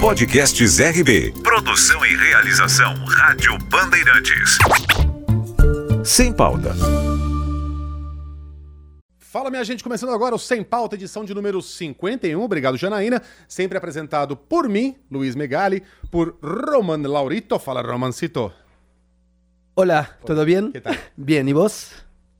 Podcasts RB. Produção e realização Rádio Bandeirantes. Sem pauta. Fala, minha gente, começando agora o Sem Pauta, edição de número 51. Obrigado, Janaína. Sempre apresentado por mim, Luiz Megali, por Roman Laurito. Fala, Romancito. Olá, tudo bem? Que tal? Bem, e você?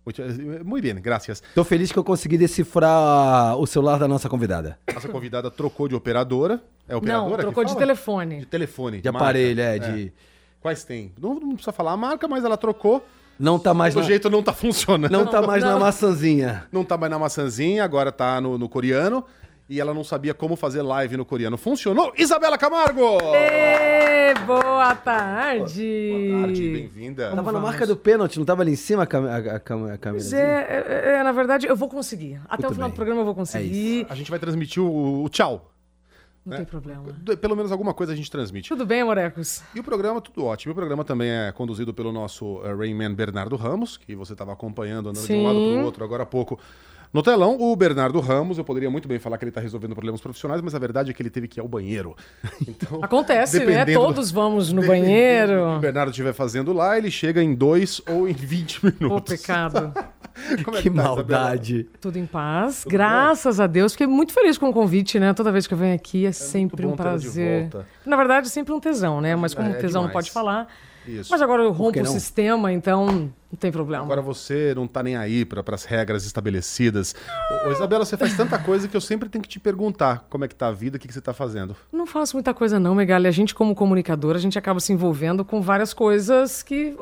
Muito, muito bem, graças. Tô feliz que eu consegui decifrar o celular da nossa convidada. Nossa convidada trocou de operadora. É operadora Não, trocou de fala? telefone. De telefone. De aparelho, é, de... Quais tem? Não, não precisa falar a marca, mas ela trocou. Não tá mais Do na... jeito não tá funcionando. Não tá mais na Não. maçãzinha. Não tá mais na maçãzinha, agora tá no, no coreano. E ela não sabia como fazer live no coreano. Funcionou? Isabela Camargo! Ê, boa tarde! Boa tarde, bem-vinda. Tava na marca do pênalti, não tava ali em cima a, Pois câmera? é, é, é, na verdade, eu vou conseguir. Até Muito o final bem. do programa eu vou conseguir. A gente vai transmitir o, o tchau. Não tem problema. Pelo menos alguma coisa a gente transmite. Tudo bem, Morecos? E o programa, tudo ótimo. E o programa também é conduzido pelo nosso eh, Rayman Bernardo Ramos, que você estava acompanhando, andando de um lado Sim. para o outro agora há pouco. No telão, o Bernardo Ramos, eu poderia muito bem falar que ele está resolvendo problemas profissionais, mas a verdade é que ele teve que ir ao banheiro. Então, Acontece, né? Todos vamos no que banheiro. O Bernardo estiver fazendo lá, ele chega em dois ou em 20 minutos. Pô, pecado. Como é Que tá, Isabela? maldade. Tudo em paz. Graças a Deus. Fiquei muito feliz com o convite, né? Toda vez que eu venho aqui é, sempre bom um prazer. volta. Na verdade, é sempre um tesão, né? Mas como É, tesão não demais. pode falar. Isso. Mas agora eu que rompo o não? sistema, então não tem problema. Agora você não tá nem aí para as regras estabelecidas. Ô, Isabela, você faz tanta coisa que eu sempre tenho que te perguntar como é que tá a vida, o que, que você tá fazendo. Não faço muita coisa não, Megali. A gente, como comunicador, a gente acaba se envolvendo com várias coisas que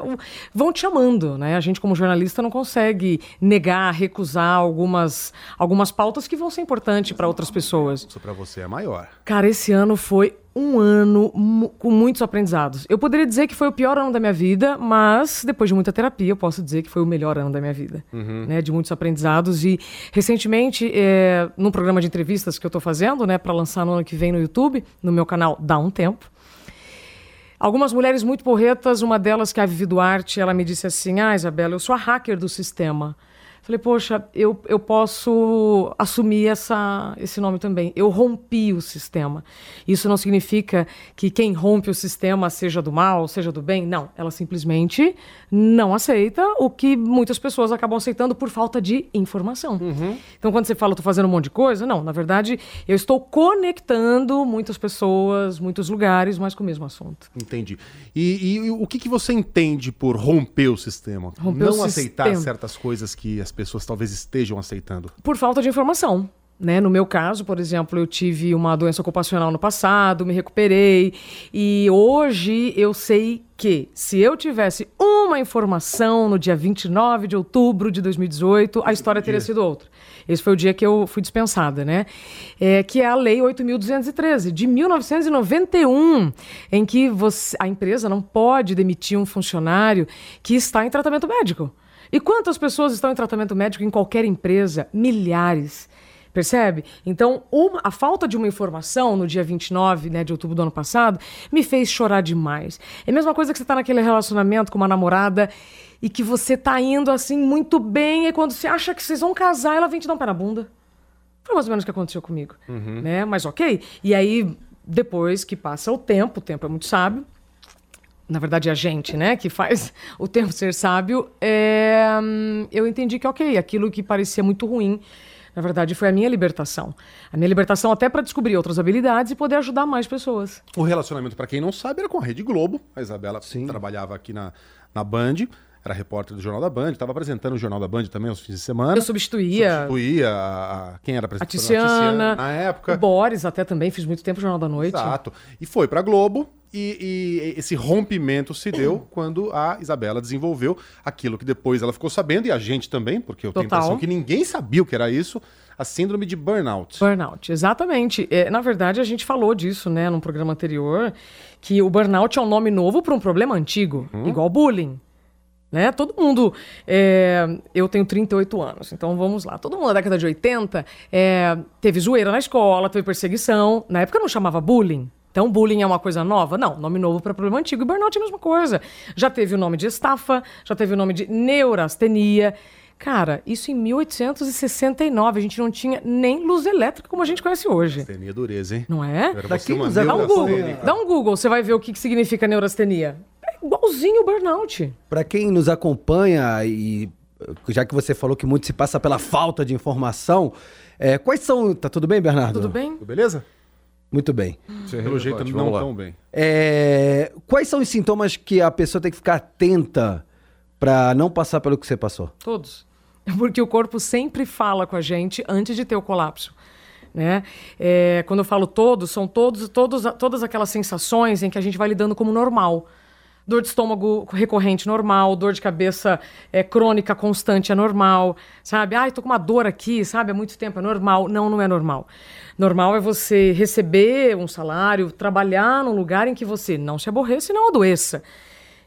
vão te chamando, né? A gente, como jornalista, não consegue negar, recusar algumas, algumas pautas que vão ser importantes para outras pessoas. Isso para você é maior. Cara, esse ano foi um ano com muitos aprendizados. Eu poderia dizer que foi o pior ano da minha vida, mas depois de muita terapia, eu posso dizer que foi o melhor ano da minha vida. Né, de muitos aprendizados. E recentemente, é, num programa de entrevistas que eu tô fazendo, né, para lançar no ano que vem no YouTube, no meu canal Dá um Tempo. Algumas mulheres muito porretas, uma delas que é a Vivi Duarte, ela me disse assim: Ah, Isabela, eu sou a hacker do sistema. Falei, poxa, eu, eu posso assumir essa, esse nome também. Eu rompi o sistema. Isso não significa que quem rompe o sistema seja do mal, seja do bem. Não. Ela simplesmente não aceita o que muitas pessoas acabam aceitando por falta de informação. Então, quando você fala, estou fazendo um monte de coisa, não. Na verdade, eu estou conectando muitas pessoas, muitos lugares, mas com o mesmo assunto. Entendi. E, e o que, que você entende por romper o sistema? Romper não o aceitar sistema. certas coisas que as pessoas talvez estejam aceitando. por falta de informação. Né? No meu caso, por exemplo, eu tive uma doença ocupacional no passado, me recuperei e hoje eu sei que se eu tivesse uma informação no dia 29 de outubro de 2018, a história teria sido outra. Esse foi o dia que eu fui dispensada, né? É, que é a Lei 8.213, de 1991, em que você, a empresa não pode demitir um funcionário que está em tratamento médico. E quantas pessoas estão em tratamento médico em qualquer empresa? Milhares. Percebe? Então, uma- a falta de uma informação no dia 29 né, de outubro do ano passado me fez chorar demais. É a mesma coisa que você está naquele relacionamento com uma namorada e que você tá indo assim muito bem, e quando você acha que vocês vão casar, ela vem te dar um pé na bunda. Foi mais ou menos o que aconteceu comigo. Né? Mas ok. E aí, depois que passa o tempo, o tempo é muito sábio, na verdade, a gente, né, que faz o tempo ser sábio, é, eu entendi que, ok, aquilo que parecia muito ruim, na verdade, foi a minha libertação. A minha libertação até para descobrir outras habilidades e poder ajudar mais pessoas. O relacionamento, para quem não sabe, era com a Rede Globo. A Isabela trabalhava aqui na, na Band, era repórter do Jornal da Band, estava apresentando o Jornal da Band também aos fins de semana. Eu substituía Substituía a, a- quem era a apresentadora? Tiziana, na época. o Boris até também, fiz muito tempo Jornal da Noite. Exato. E foi pra Globo. E, e esse rompimento se deu quando a Isabela desenvolveu aquilo que depois ela ficou sabendo, e a gente também, porque eu tenho a Total. impressão que ninguém sabia o que era isso, a síndrome de burnout. Burnout, exatamente. É, na verdade, a gente falou disso, né, num programa anterior, que o burnout é um nome novo para um problema antigo, igual bullying. Né? Todo mundo. é, eu tenho 38 anos, então vamos lá. Todo mundo na década de 80 é, teve zoeira na escola, teve perseguição. Na época não chamava bullying. Então, bullying é uma coisa nova? Não, nome novo para problema antigo. E burnout é a mesma coisa. Já teve o nome de estafa, já teve o nome de neurastenia. Cara, isso em 1869. A gente não tinha nem luz elétrica como a gente conhece hoje. Neurastenia é dureza, hein? Não é? Nos Dá um Google. Dá um Google, você vai ver o que, que significa neurastenia. É igualzinho o burnout. Pra quem nos acompanha e já que você falou que muito se passa pela falta de informação, é, quais são. Tá tudo bem, Bernardo? Tudo bem? Tudo Beleza? Muito bem. Pelo jeito, não tão bem. É, quais são os sintomas que a pessoa tem que ficar atenta pra não passar pelo que você passou? Todos. Porque o corpo sempre fala com a gente antes de ter o colapso. Né? É, quando eu falo todos, são todos, todos, todas aquelas sensações em que a gente vai lidando como normal. Dor de estômago recorrente normal, dor de cabeça é, crônica constante é normal, sabe? Ai, tô com uma dor aqui, sabe? Há muito tempo é normal. Não, não é normal. Normal é você receber um salário, trabalhar num lugar em que você não se aborreça e não adoeça.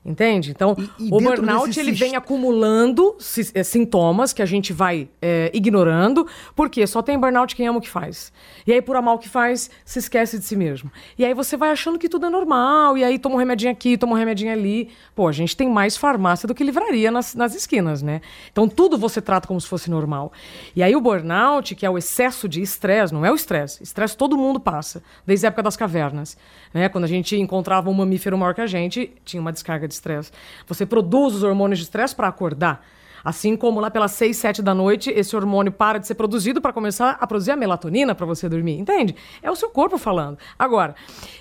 Entende? Então, E- e o burnout ele vem acumulando eh, sintomas que a gente vai eh, ignorando, porque só tem burnout quem ama o que faz. E aí, por amar o que faz, se esquece de si mesmo. E aí você vai achando que tudo é normal, e aí toma um remedinho aqui, toma um remedinho ali. Pô, a gente tem mais farmácia do que livraria nas, nas esquinas, né? Então tudo você trata como se fosse normal. E aí o burnout, que é o excesso de estresse, não é o estresse. Estresse todo mundo passa, desde a época das cavernas. Né? Quando a gente encontrava um mamífero maior que a gente, tinha uma descarga de estresse. Você produz os hormônios de estresse para acordar. Assim como lá pelas 6, 7 da noite, esse hormônio para de ser produzido para começar a produzir a melatonina para você dormir. Entende? É o seu corpo falando. Agora,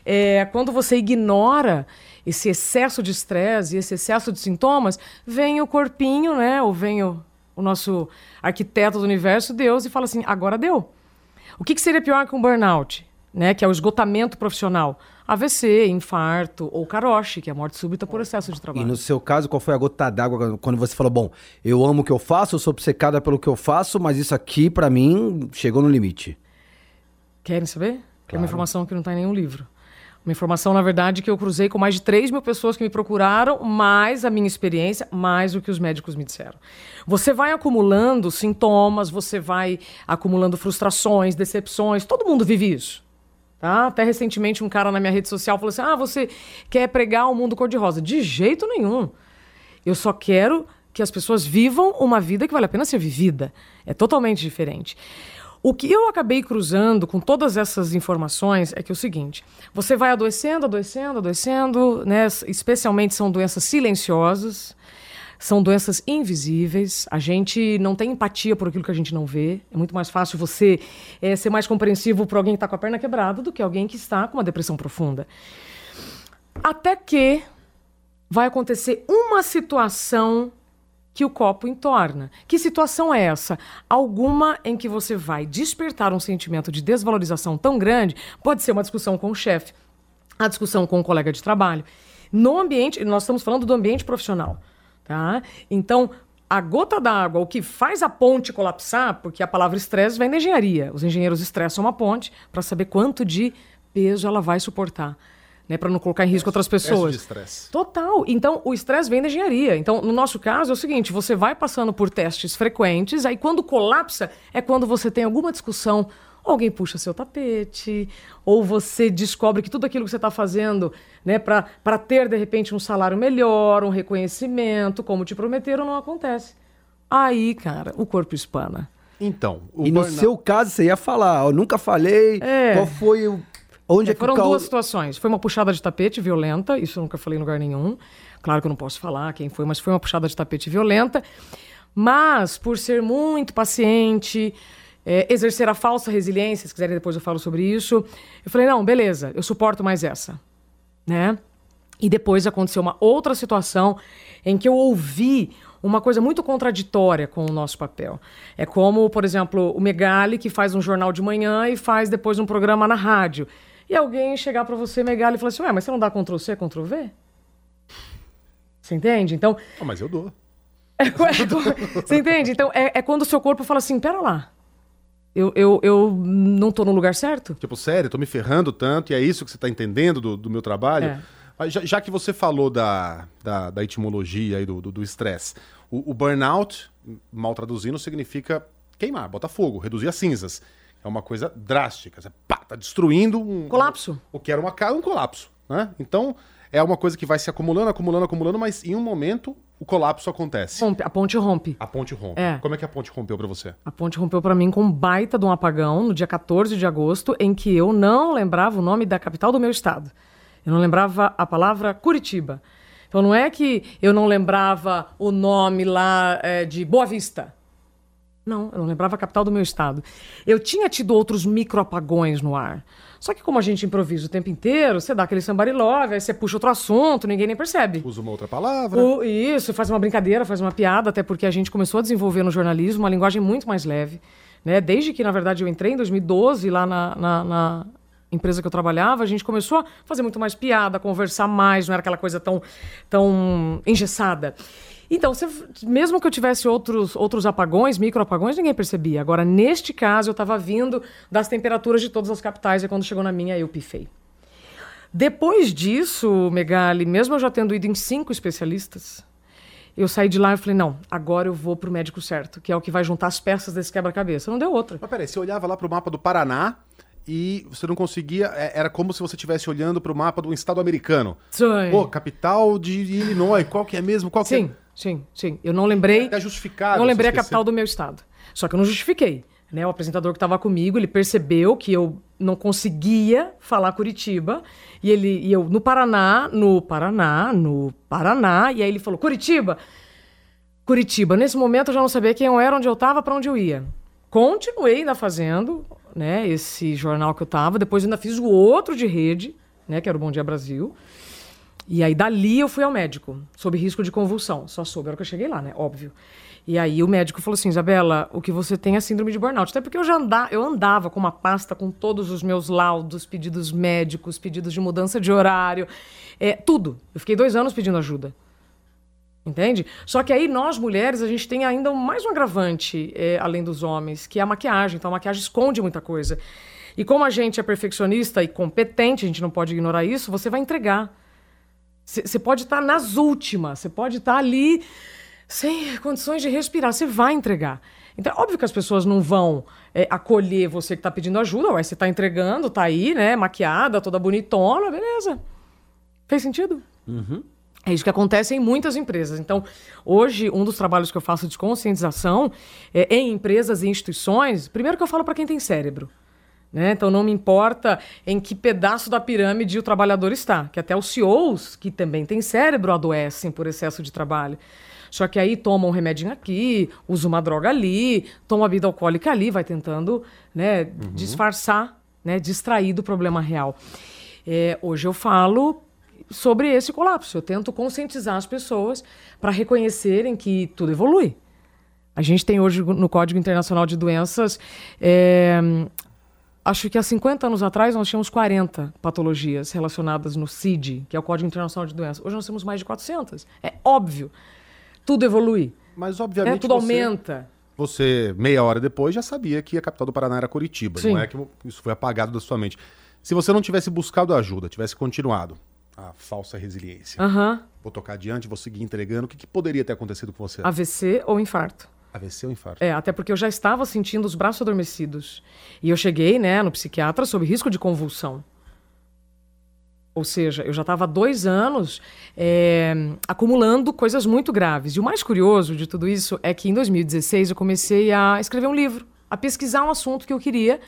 é, quando você ignora esse excesso de estresse e esse excesso de sintomas, vem o corpinho, né? Ou vem o, o nosso arquiteto do universo, Deus, e fala assim: agora deu. O que, que seria pior que um burnout? Né, que é o esgotamento profissional. AVC, infarto ou caroche, que é a morte súbita por excesso de E trabalho. no seu caso, qual foi a gota d'água quando você falou, bom, eu amo o que eu faço, eu sou obcecada pelo que eu faço, mas isso aqui, pra mim, chegou no limite. Querem saber? É uma informação que não está em nenhum livro. Uma informação, na verdade, que eu cruzei com mais de 3 mil pessoas que me procuraram, mais a minha experiência, mais o que os médicos me disseram. Você vai acumulando sintomas, você vai acumulando frustrações, decepções, todo mundo vive isso. Tá? Até recentemente um cara na minha rede social falou assim: Ah, você quer pregar o mundo cor-de-rosa? De jeito nenhum. Eu só quero que as pessoas vivam uma vida que vale a pena ser vivida. É totalmente diferente. O que eu acabei cruzando com todas essas informações é que é o seguinte: você vai adoecendo, adoecendo, adoecendo, né? Especialmente são doenças silenciosas, são doenças invisíveis. A gente não tem empatia por aquilo que a gente não vê. É muito mais fácil você eh, ser mais compreensivo por alguém que está com a perna quebrada do que alguém que está com uma depressão profunda. Até que vai acontecer uma situação que o copo entorna. Que situação é essa? Alguma em que você vai despertar um sentimento de desvalorização tão grande, pode ser uma discussão com o chefe, a discussão com um colega de trabalho. No ambiente, nós estamos falando do ambiente profissional, tá? Então, a gota d'água, o que faz a ponte colapsar, porque a palavra estresse vem da engenharia. Os engenheiros estressam uma ponte para saber quanto de peso ela vai suportar, né, para não colocar em risco outras pessoas. de estresse. Total. Então, o estresse vem da engenharia. Então, no nosso caso, é o seguinte: você vai passando por testes frequentes, aí quando colapsa, é quando você tem alguma discussão, alguém puxa seu tapete, ou você descobre que tudo aquilo que você está fazendo, né, para ter, de repente, um salário melhor, um reconhecimento, como te prometeram, não acontece. Aí, cara, o corpo espana. Então, o e no burnout- seu caso, você ia falar, eu nunca falei, É. qual foi o... Onde é, que Foram duas situações. Foi uma puxada de tapete violenta, isso eu nunca falei em lugar nenhum. Claro que eu não posso falar quem foi, mas foi uma puxada de tapete violenta. Mas, por ser muito paciente, é, exercer a falsa resiliência, se quiserem depois eu falo sobre isso, eu falei, não, beleza, eu suporto mais essa. Né? E depois aconteceu uma outra situação em que eu ouvi uma coisa muito contraditória com o nosso papel. É como, por exemplo, o Megali, que faz um jornal de manhã e faz depois um programa na rádio. E alguém chegar para você, Megali, e falar assim: Ué, mas você não dá Ctrl C, Ctrl V? Você entende? Então, Ah, mas eu dou. é qu- você entende? Então, é, é quando o seu corpo fala assim: pera lá, eu, eu, eu não tô no lugar certo? Tipo, sério, tô me ferrando tanto, e é isso que você tá entendendo do, do meu trabalho? É. Mas já, já que você falou da, da, da etimologia aí do estresse, o, o burnout, mal traduzindo, significa queimar, botar fogo, reduzir a cinzas. É uma coisa drástica. Você pá, tá destruindo um. Colapso. O que era uma casa, um colapso. Né? Então, é uma coisa que vai se acumulando, acumulando, acumulando, mas em um momento o colapso acontece. Rompe, a ponte rompe. A ponte rompe. É. Como é que a ponte rompeu pra você? A ponte rompeu pra mim com um baita de um apagão no dia 14 de agosto, em que eu não lembrava o nome da capital do meu estado. Eu não lembrava a palavra Curitiba. Então não é que eu não lembrava o nome lá é, de Boa Vista. Não, eu não lembrava a capital do meu estado. Eu tinha tido outros microapagões no ar. Só que como a gente improvisa o tempo inteiro, você dá aquele somebody love, aí você puxa outro assunto, ninguém nem percebe. Usa uma outra palavra. O- isso, faz uma brincadeira, faz uma piada, até porque a gente começou a desenvolver no jornalismo uma linguagem muito mais leve. Né? Desde que, na verdade, eu entrei em 2012 lá na, na- na empresa que eu trabalhava, a gente começou a fazer muito mais piada, conversar mais, não era aquela coisa tão, tão engessada. Então, você- mesmo que eu tivesse outros, outros apagões, microapagões, ninguém percebia. Agora, neste caso, eu estava vindo das temperaturas de todas as capitais, e quando chegou na minha, eu pifei. Depois disso, Megali, mesmo eu já tendo ido em cinco especialistas, eu saí de lá e falei, não, agora eu vou pro médico certo, que é o que vai juntar as peças desse quebra-cabeça. Não deu outra. Mas peraí, você olhava lá pro mapa do Paraná e você não conseguia. é- Era como se você estivesse olhando pro mapa do estado americano. Sim, Pô, capital de Illinois, qual que é mesmo? Qual que sim, sim, sim. Eu não lembrei... Até justificável. não lembrei a capital do meu estado. Só que eu não justifiquei. Né? O apresentador que estava comigo, ele percebeu que eu não conseguia falar Curitiba. E ele e eu no Paraná, no Paraná, no Paraná. E aí ele falou, Curitiba? Curitiba. Nesse momento eu já não sabia quem eu era, onde eu estava, para onde eu ia. Continuei ainda fazendo né, esse jornal que eu estava. Depois ainda fiz o outro de rede, né, que era o Bom Dia Brasil. E aí, dali, eu fui ao médico, sob risco de convulsão. Só soube a hora que eu cheguei lá, né? Óbvio. E aí, o médico falou assim: Isabela, o que você tem é síndrome de burnout. Até porque eu já anda, eu andava com uma pasta com todos os meus laudos, pedidos médicos, pedidos de mudança de horário, é, tudo. Eu fiquei dois anos pedindo ajuda. Entende? Só que aí nós mulheres, a gente tem ainda mais um agravante, é, além dos homens, que é a maquiagem. Então a maquiagem esconde muita coisa. E como a gente é perfeccionista e competente, a gente não pode ignorar isso, você vai entregar. Você pode estar nas últimas, você pode estar ali sem condições de respirar, você vai entregar. Então, é óbvio que as pessoas não vão é, acolher você que está pedindo ajuda, ué, você está entregando, tá aí, né, maquiada, toda bonitona, beleza. Fez sentido? É isso que acontece em muitas empresas. Então, hoje, um dos trabalhos que eu faço de conscientização é, em empresas e instituições, primeiro que eu falo para quem tem cérebro. Né? Então, não me importa em que pedaço da pirâmide o trabalhador está, que até os CEOs, que também têm cérebro, adoecem por excesso de trabalho. Só que aí toma um remedinho aqui, usa uma droga ali, toma bebida alcoólica ali, vai tentando né, disfarçar, né, distrair do problema real. É, hoje eu falo sobre esse colapso. Eu tento conscientizar as pessoas para reconhecerem que tudo evolui. A gente tem hoje no Código Internacional de Doenças, é, acho que há 50 anos atrás nós tínhamos 40 patologias relacionadas no CID, que é o Código Internacional de Doenças. Hoje nós temos mais de 400. É óbvio. Tudo evolui. Mas, É, obviamente, tudo você, aumenta. você, meia hora depois, já sabia que a capital do Paraná era Curitiba. Sim. Não é que isso foi apagado da sua mente. Se você não tivesse buscado ajuda, tivesse continuado a falsa resiliência, Aham. vou tocar adiante, vou seguir entregando, o que, que poderia ter acontecido com você? AVC ou infarto. AVC ou infarto? É, até porque eu já estava sentindo os braços adormecidos. E eu cheguei, né, no psiquiatra sob risco de convulsão. Ou seja, eu já estava há dois anos é, acumulando coisas muito graves. E o mais curioso de tudo isso é que em 2016 eu comecei a escrever um livro, a pesquisar um assunto que eu queria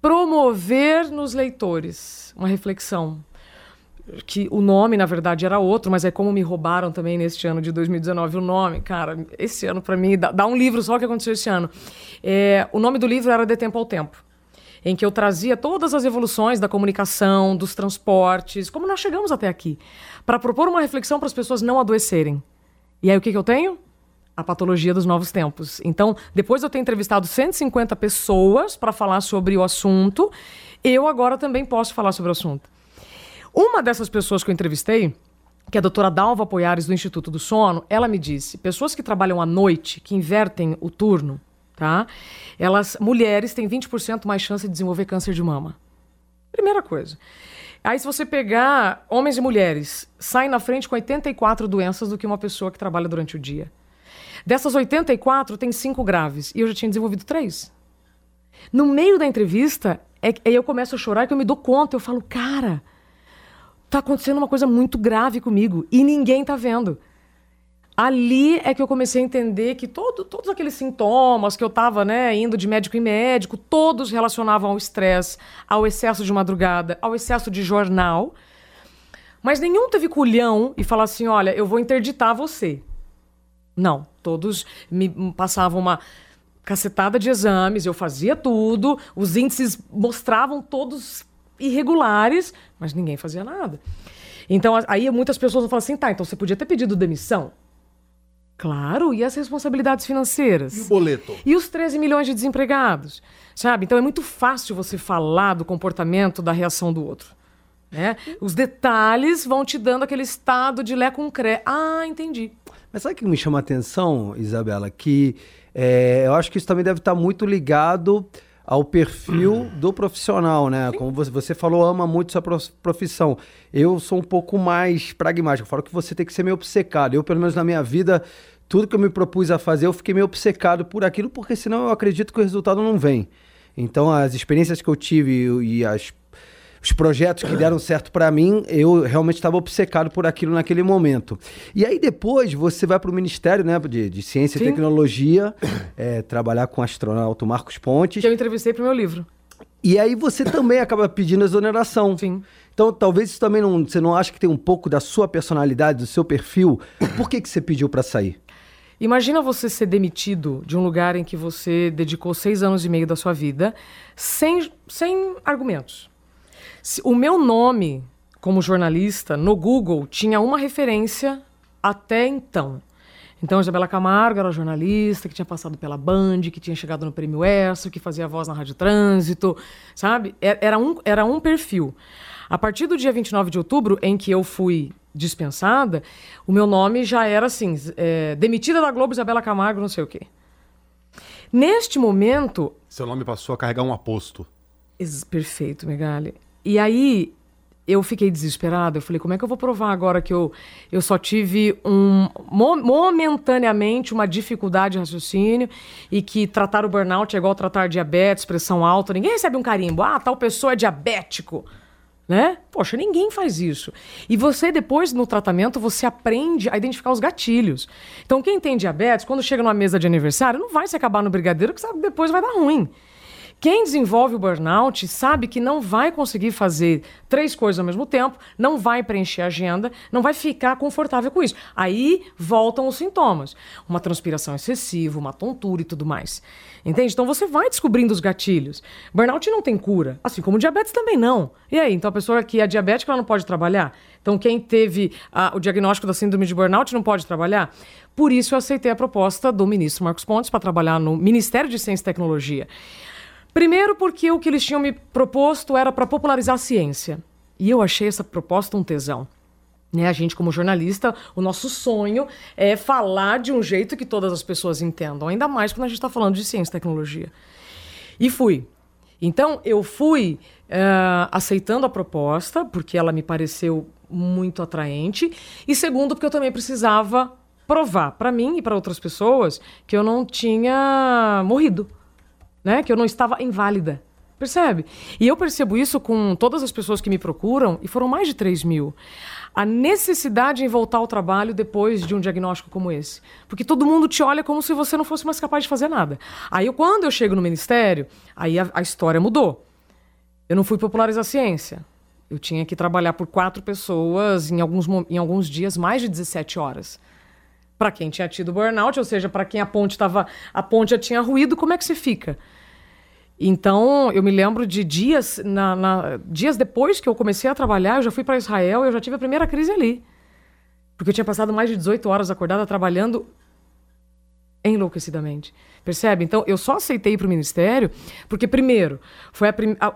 promover nos leitores, uma reflexão que o nome, na verdade, era outro, mas é como me roubaram também neste ano de 2019 o nome. Cara, esse ano, para mim, dá, dá um livro só que aconteceu esse ano. É, o nome do livro era De Tempo ao Tempo, em que eu trazia todas as evoluções da comunicação, dos transportes, como nós chegamos até aqui, para propor uma reflexão para as pessoas não adoecerem. E aí, o que, que eu tenho? A patologia dos novos tempos. Então, depois de eu ter entrevistado 150 pessoas para falar sobre o assunto, eu agora também posso falar sobre o assunto. Uma dessas pessoas que eu entrevistei, que é a doutora Dalva Poiares, do Instituto do Sono, ela me disse: pessoas que trabalham à noite, que invertem o turno, tá? Elas, mulheres, têm 20% mais chance de desenvolver câncer de mama. Primeira coisa. Aí, se você pegar homens e mulheres, saem na frente com 84 doenças do que uma pessoa que trabalha durante o dia. Dessas 84, tem cinco graves. E eu já tinha desenvolvido três. No meio da entrevista, é, eu começo a chorar que eu me dou conta. Eu falo, cara, tá acontecendo uma coisa muito grave comigo e ninguém tá vendo. Ali é que eu comecei a entender que todo, todos aqueles sintomas que eu estava né, indo de médico em médico, todos relacionavam ao estresse, ao excesso de madrugada, ao excesso de jornal. Mas nenhum teve culhão e falar assim: olha, eu vou interditar você. Não, todos me passavam uma cacetada de exames, eu fazia tudo, os índices mostravam todos irregulares, mas ninguém fazia nada. Então, aí muitas pessoas vão falar assim: tá, então você podia ter pedido demissão. Claro, e as responsabilidades financeiras? E o boleto? E os 13 milhões de desempregados? Sabe? Então é muito fácil você falar do comportamento, da reação do outro. Né? Os detalhes vão te dando aquele estado de lé com cré. Ah, entendi. Mas sabe o que me chama a atenção, Isabela? Que é, eu acho que isso também deve estar muito ligado ao perfil do profissional, né? Como você, você falou, ama muito sua profissão. Eu sou um pouco mais pragmático. Eu falo que você tem que ser meio obcecado. Eu, pelo menos na minha vida, tudo que eu me propus a fazer, eu fiquei meio obcecado por aquilo, porque senão eu acredito que o resultado não vem. Então, as experiências que eu tive e as, os projetos que deram certo para mim, eu realmente estava obcecado por aquilo naquele momento. E aí depois você vai para o Ministério né, de, de Ciência Sim. e Tecnologia, é, trabalhar com o astronauta Marcos Pontes. Que eu entrevistei para o meu livro. E aí você também acaba pedindo exoneração. Sim. Então, talvez isso também não. Você não acha que tem um pouco da sua personalidade, do seu perfil? Por que, que você pediu para sair? Imagina você ser demitido de um lugar em que você dedicou seis anos e meio da sua vida sem, sem argumentos. O meu nome como jornalista no Google tinha uma referência até então. Então, Isabela Camargo era jornalista, que tinha passado pela Band, que tinha chegado no Prêmio ESSO, que fazia voz na Rádio Trânsito, sabe? Era um, era um perfil. A partir do dia 29 de outubro, em que eu fui dispensada, o meu nome já era assim, é, demitida da Globo, Isabela Camargo, não sei o quê. Neste momento... Seu nome passou a carregar um aposto. Perfeito, Megali. E aí, eu fiquei desesperada. Eu falei, como é que eu vou provar agora que eu, eu só tive um momentaneamente uma dificuldade de raciocínio e que tratar o burnout é igual tratar diabetes, pressão alta. Ninguém recebe um carimbo. Ah, tal pessoa é diabético né? Poxa, ninguém faz isso. E você depois no tratamento você aprende a identificar os gatilhos. Então quem tem diabetes, quando chega numa mesa de aniversário, não vai se acabar no brigadeiro, que sabe depois vai dar ruim. Quem desenvolve o burnout sabe que não vai conseguir fazer três coisas ao mesmo tempo, não vai preencher a agenda, não vai ficar confortável com isso. Aí voltam os sintomas: uma transpiração excessiva, uma tontura e tudo mais. Entende? Então você vai descobrindo os gatilhos. Burnout não tem cura, assim como diabetes também não. E aí, então a pessoa que é diabética ela não pode trabalhar? Então quem teve o diagnóstico da síndrome de burnout não pode trabalhar? Por isso eu aceitei a proposta do ministro Marcos Pontes para trabalhar no Ministério de Ciência e Tecnologia. Primeiro, porque o que eles tinham me proposto era para popularizar a ciência. E eu achei essa proposta um tesão. Né, a gente, como jornalista, o nosso sonho é falar de um jeito que todas as pessoas entendam, ainda mais quando a gente está falando de ciência e tecnologia. E fui. Então, eu fui uh, aceitando a proposta, porque ela me pareceu muito atraente, e segundo, porque eu também precisava provar para mim e para outras pessoas que eu não tinha morrido né? Que eu não estava inválida. Percebe? E eu percebo isso com todas as pessoas que me procuram, e foram mais de 3 mil. A necessidade em voltar ao trabalho depois de um diagnóstico como esse. Porque todo mundo te olha como se você não fosse mais capaz de fazer nada. Aí, quando eu chego no ministério, aí a, a história mudou. Eu não fui popularizar a ciência. Eu tinha que trabalhar por quatro pessoas em alguns, em alguns dias, mais de 17 horas para quem tinha tido burnout, ou seja, para quem a ponte estava a ponte já tinha ruído, como é que você fica? Então, eu me lembro de dias, na, na, dias depois que eu comecei a trabalhar, eu já fui para Israel e eu já tive a primeira crise ali. Porque eu tinha passado mais de 18 horas acordada trabalhando enlouquecidamente. Percebe? Então, eu só aceitei para o ministério porque, primeiro, foi a, prim a, a,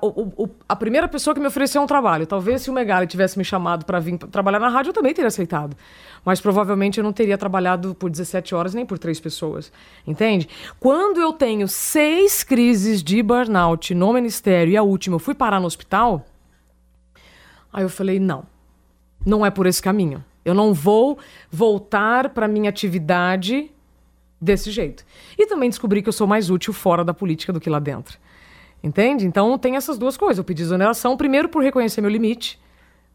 a, primeira pessoa que me ofereceu um trabalho. Talvez se o Megali tivesse me chamado para vir trabalhar na rádio, eu também teria aceitado. Mas provavelmente eu não teria trabalhado por 17 horas nem por três pessoas. Entende? Quando eu tenho seis crises de burnout no ministério e a última eu fui parar no hospital, aí eu falei: não, não é por esse caminho. Eu não vou voltar para minha atividade desse jeito. E também descobri que eu sou mais útil fora da política do que lá dentro. Entende? Então tem essas duas coisas. Eu pedi exoneração, primeiro por reconhecer meu limite,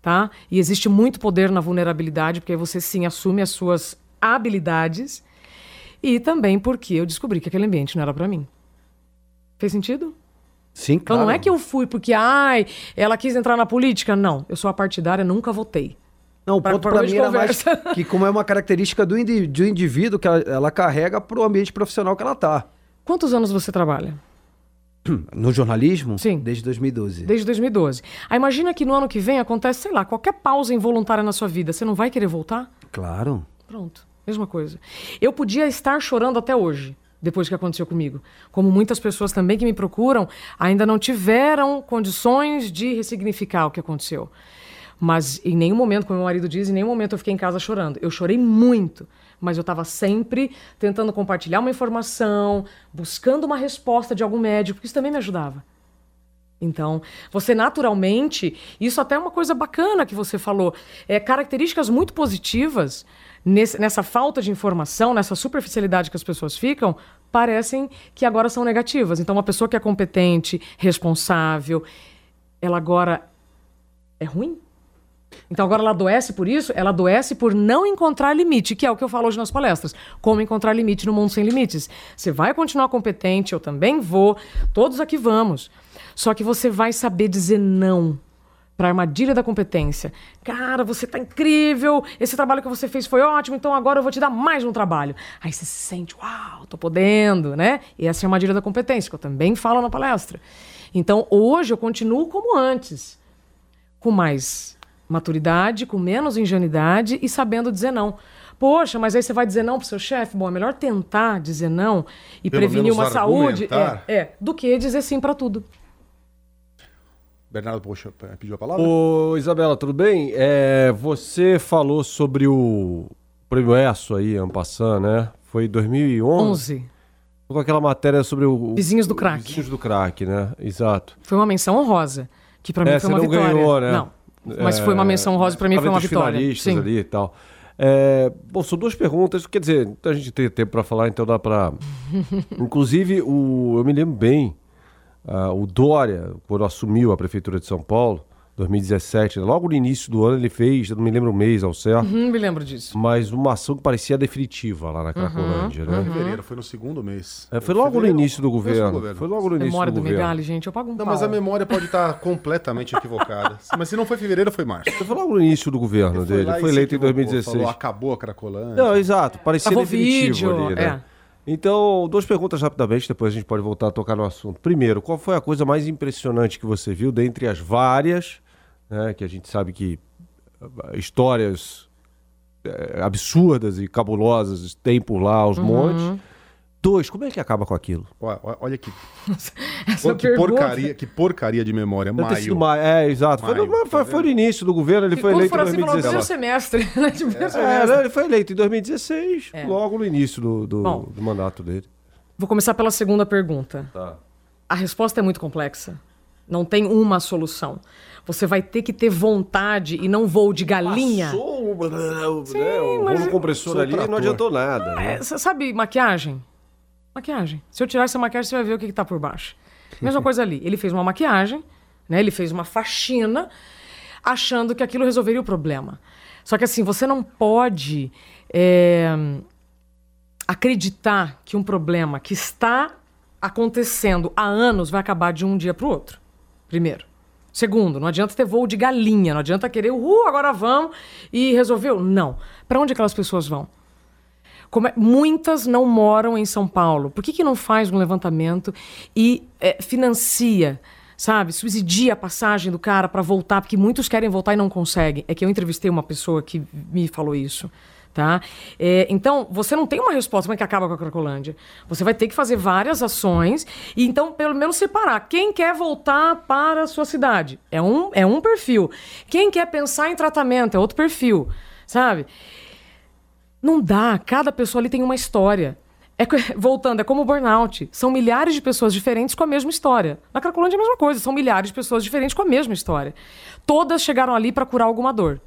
tá? E existe muito poder na vulnerabilidade, porque aí você sim assume as suas habilidades e também porque eu descobri que aquele ambiente não era para mim. Fez sentido? Sim, Então claro. não é que eu fui porque, ai, ela quis entrar na política. Não, eu sou a partidária, nunca votei. Não, o ponto hoje mim era mais que como é uma característica do, indi do indivíduo que ela, ela carrega pro ambiente profissional que ela tá. Quantos anos você trabalha? No jornalismo? Sim. Desde 2012. Desde 2012. Aí imagina que no ano que vem acontece, sei lá, qualquer pausa involuntária na sua vida. Você não vai querer voltar? Claro. Pronto, mesma coisa. Eu podia estar chorando até hoje, depois que aconteceu comigo. Como muitas pessoas também que me procuram ainda não tiveram condições de ressignificar o que aconteceu. Mas em nenhum momento, como meu marido diz, em nenhum momento eu fiquei em casa chorando. Eu chorei muito, mas eu estava sempre tentando compartilhar uma informação, buscando uma resposta de algum médico, porque isso também me ajudava. Então, você naturalmente, isso até é uma coisa bacana que você falou, é, características muito positivas nesse- nessa falta de informação, nessa superficialidade que as pessoas ficam, parecem que agora são negativas. Então, uma pessoa que é competente, responsável, ela agora é ruim? Então agora ela adoece por isso? Ela adoece por não encontrar limite, que é o que eu falo hoje nas palestras. Como encontrar limite no mundo sem limites. Você vai continuar competente, eu também vou, todos aqui vamos. Só que você vai saber dizer não para a armadilha da competência. Cara, você tá incrível, esse trabalho que você fez foi ótimo, então agora eu vou te dar mais um trabalho. Aí você se sente, uau, tô podendo, né? E essa é a armadilha da competência, que eu também falo na palestra. Então hoje eu continuo como antes com mais maturidade, com menos ingenuidade e sabendo dizer não. Poxa, mas aí você vai dizer não pro seu chefe? Bom, é melhor tentar dizer não e Pelo prevenir uma saúde é, é, do que dizer sim para tudo. Bernardo poxa, pediu a palavra? Ô, Isabela, tudo bem? É, você falou sobre o prêmio ESSO aí, Ampassan, né? Foi em 2011? 11. Com aquela matéria sobre o... Vizinhos do crack. Vizinhos do crack, né? Exato. Foi uma menção honrosa, que para mim É, foi você uma não vitória. ganhou, né? Não. Mas foi uma menção honrosa para mim foi uma vitória. Sim. ali e tal. É, bom, são duas perguntas, quer dizer, a gente tem tempo para falar, então dá para. Inclusive, o, eu me lembro bem, ah, o Dória, quando assumiu a prefeitura de São Paulo, 2017, logo no início do ano ele fez, eu não me lembro o mês ao certo, Hum, me lembro disso. mas uma ação que parecia definitiva lá na Cracolândia, né? Fevereiro, foi no segundo mês. É, foi logo no início do governo. governo. Foi logo no início Memória do, do governo. Megali, gente, eu pago um Não, pau. mas a memória pode estar completamente equivocada. Mas se não foi fevereiro, foi março. Foi logo no início do governo dele. Foi se eleito em equivocou, 2016. Falou, acabou a Cracolândia. Não, exato. Parecia Travou definitivo vídeo, ali, né? é. Então, duas perguntas rapidamente, depois a gente pode voltar a tocar no assunto. Primeiro, qual foi a coisa mais impressionante que você viu, dentre as várias, né, que a gente sabe que eh, histórias eh, absurdas e cabulosas tem por lá aos Uhum. montes. Dois, como é que acaba com aquilo? Olha, olha que, Essa que, porcaria, que porcaria de memória. Deve Maio. É, exato. Foi, Maio, no, foi, tá foi no início do governo, ele Que foi eleito em assim, pelo primeiro 2016. semestre. né, de primeiro É, semestre. né, ele foi eleito em 2016, É. logo no início do, do, Bom. do mandato dele. Vou começar pela segunda pergunta. Tá. A resposta é muito complexa. Não tem uma solução. Você vai ter que ter vontade e não voo de galinha. Passou o, né, o mas- rolo compressor ali e não adiantou nada. né? É, sabe maquiagem? Maquiagem. Se eu tirar essa maquiagem, você vai ver o que, que tá por baixo. Mesma coisa ali. Ele fez uma maquiagem, né? Ele fez uma faxina, achando que aquilo resolveria o problema. Só que assim, você não pode é, acreditar que um problema que está acontecendo há anos vai acabar de um dia para o outro. Primeiro. Segundo, não adianta ter voo de galinha, não adianta querer, uhul, agora vamos e resolveu. Não. Para onde aquelas pessoas vão? Como é- muitas não moram em São Paulo. Por que, que não faz um levantamento e é, financia, sabe? Subsidia a passagem do cara para voltar, porque muitos querem voltar e não conseguem. É que eu entrevistei uma pessoa que me falou isso. Tá? É, então, você não tem uma resposta como é que acaba com a Cracolândia. Você vai ter que fazer várias ações e então, pelo menos, separar. Quem quer voltar para a sua cidade? É um, é um perfil. Quem quer pensar em tratamento? É outro perfil. Sabe? Não dá. Cada pessoa ali tem uma história. É, voltando, é como o burnout. São milhares de pessoas diferentes com a mesma história. Na Cracolândia é a mesma coisa. São milhares de pessoas diferentes com a mesma história. Todas chegaram ali para curar alguma dor.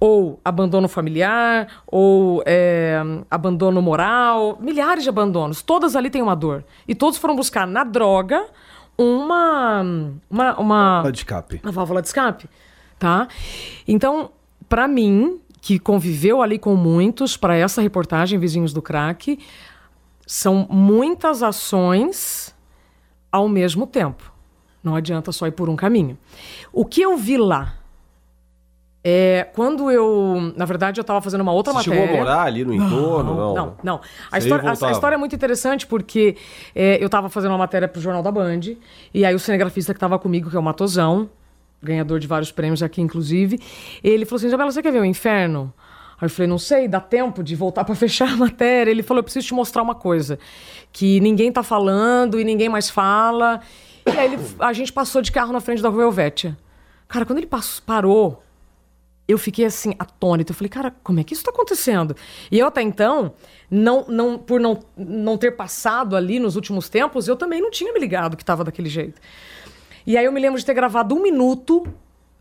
Ou abandono familiar, ou é, abandono moral. Milhares de abandonos. Todas ali têm uma dor. E todos foram buscar na droga uma. uma, uma Válvula de escape. uma válvula de escape. tá? Então, para mim, que conviveu ali com muitos para essa reportagem Vizinhos do Crack, são muitas ações ao mesmo tempo. Não adianta só ir por um caminho. O que eu vi lá? É, quando eu, na verdade, eu estava fazendo uma outra Você matéria. chegou a morar ali no entorno? Não, Não, não. A história, a- a história é muito interessante porque é, eu estava fazendo uma matéria para o Jornal da Band, e aí o cinegrafista que estava comigo, que é o Matosão, ganhador de vários prêmios aqui, inclusive, ele falou assim: Isabela, você quer ver o inferno? Aí eu falei, não sei, dá tempo de voltar para fechar a matéria. Ele falou, eu preciso te mostrar uma coisa, que ninguém tá falando e ninguém mais fala. E aí ele- a gente passou de carro na frente da Rua Helvétia. Cara, quando ele pass- parou, eu fiquei assim, atônita. Eu falei, cara, como é que isso tá acontecendo? E eu até então, não, não, por não, não ter passado ali nos últimos tempos, eu também não tinha me ligado que tava daquele jeito. E aí eu me lembro de ter gravado um minuto,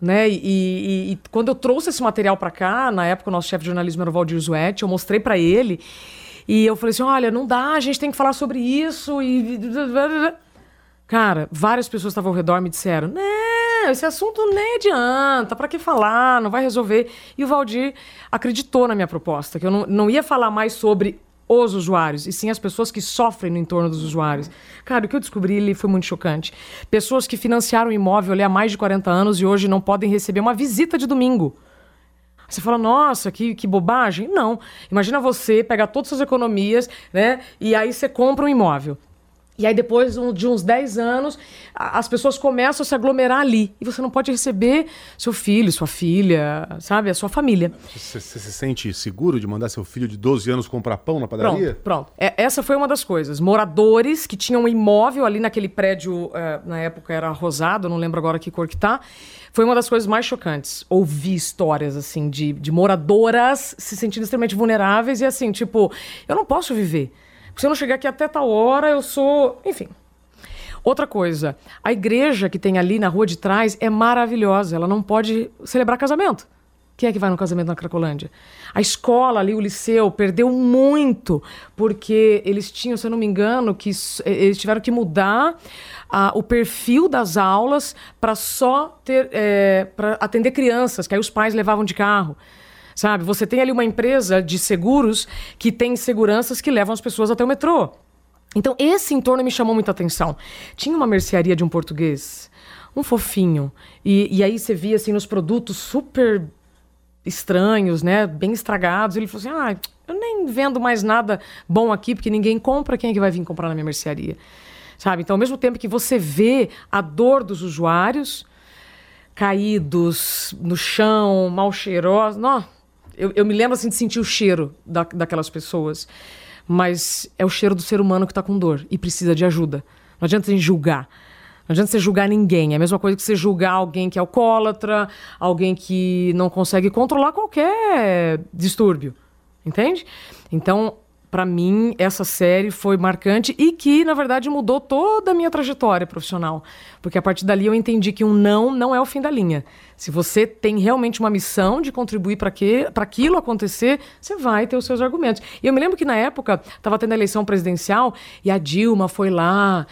né? E, e- e quando eu trouxe esse material pra cá, na época o nosso chefe de jornalismo era o Valdir Zuetti, eu mostrei pra ele. E eu falei assim: olha, não dá, a gente tem que falar sobre isso. E. Cara, várias pessoas estavam ao redor me disseram: não, esse assunto nem adianta, pra que falar, não vai resolver. E o Valdir acreditou na minha proposta, que eu não, não ia falar mais sobre os usuários, e sim as pessoas que sofrem no entorno dos usuários. Cara, o que eu descobri ali foi muito chocante. Pessoas que financiaram imóvel ali há mais de 40 anos e hoje não podem receber uma visita de domingo. Você fala, nossa, que, que bobagem. Não. Imagina você pegar todas as suas economias, né? E aí você compra um imóvel. E aí, depois de uns 10 anos, as pessoas começam a se aglomerar ali. E você não pode receber seu filho, sua filha, sabe? A sua família. Você, você se sente seguro de mandar seu filho de 12 anos comprar pão na Pronto, padaria? pronto. É, essa foi uma das coisas. Moradores que tinham um imóvel ali naquele prédio, eh, na época era rosado, não lembro agora que cor que tá. Foi uma das coisas mais chocantes. Ouvir histórias, assim, de, de moradoras se sentindo extremamente vulneráveis e assim, tipo, eu não posso viver. Se eu não chegar aqui até tal hora, eu sou. Enfim. Outra coisa, a igreja que tem ali na rua de trás é maravilhosa. Ela não pode celebrar casamento. Quem é que vai no casamento na Cracolândia? A escola ali, o liceu, perdeu muito, porque eles tinham, se eu não me engano, que eh, eles tiveram que mudar o perfil das aulas para só ter para atender crianças, que aí os pais levavam de carro. Sabe? Você tem ali uma empresa de seguros que tem seguranças que levam as pessoas até o metrô. Então, esse entorno me chamou muita atenção. Tinha uma mercearia de um português, um fofinho. E, e aí você via assim nos produtos super estranhos, né? Bem estragados. Ele falou assim: ah, eu nem vendo mais nada bom aqui, porque ninguém compra. Quem é que vai vir comprar na minha mercearia? Sabe? Então, ao mesmo tempo que você vê a dor dos usuários caídos no chão, mal cheirosos. Não, eu, eu me lembro assim de sentir o cheiro da, daquelas pessoas. Mas é o cheiro do ser humano que está com dor e precisa de ajuda. Não adianta você julgar. Não adianta você julgar ninguém. É a mesma coisa que você julgar alguém que é alcoólatra, alguém que não consegue controlar qualquer distúrbio. Entende? Então, para mim, essa série foi marcante e que, na verdade, mudou toda a minha trajetória profissional. Porque a partir dali eu entendi que um não não é o fim da linha. Se você tem realmente uma missão de contribuir para aquilo acontecer, você vai ter os seus argumentos. E eu me lembro que na época estava tendo a eleição presidencial e a Dilma foi lá.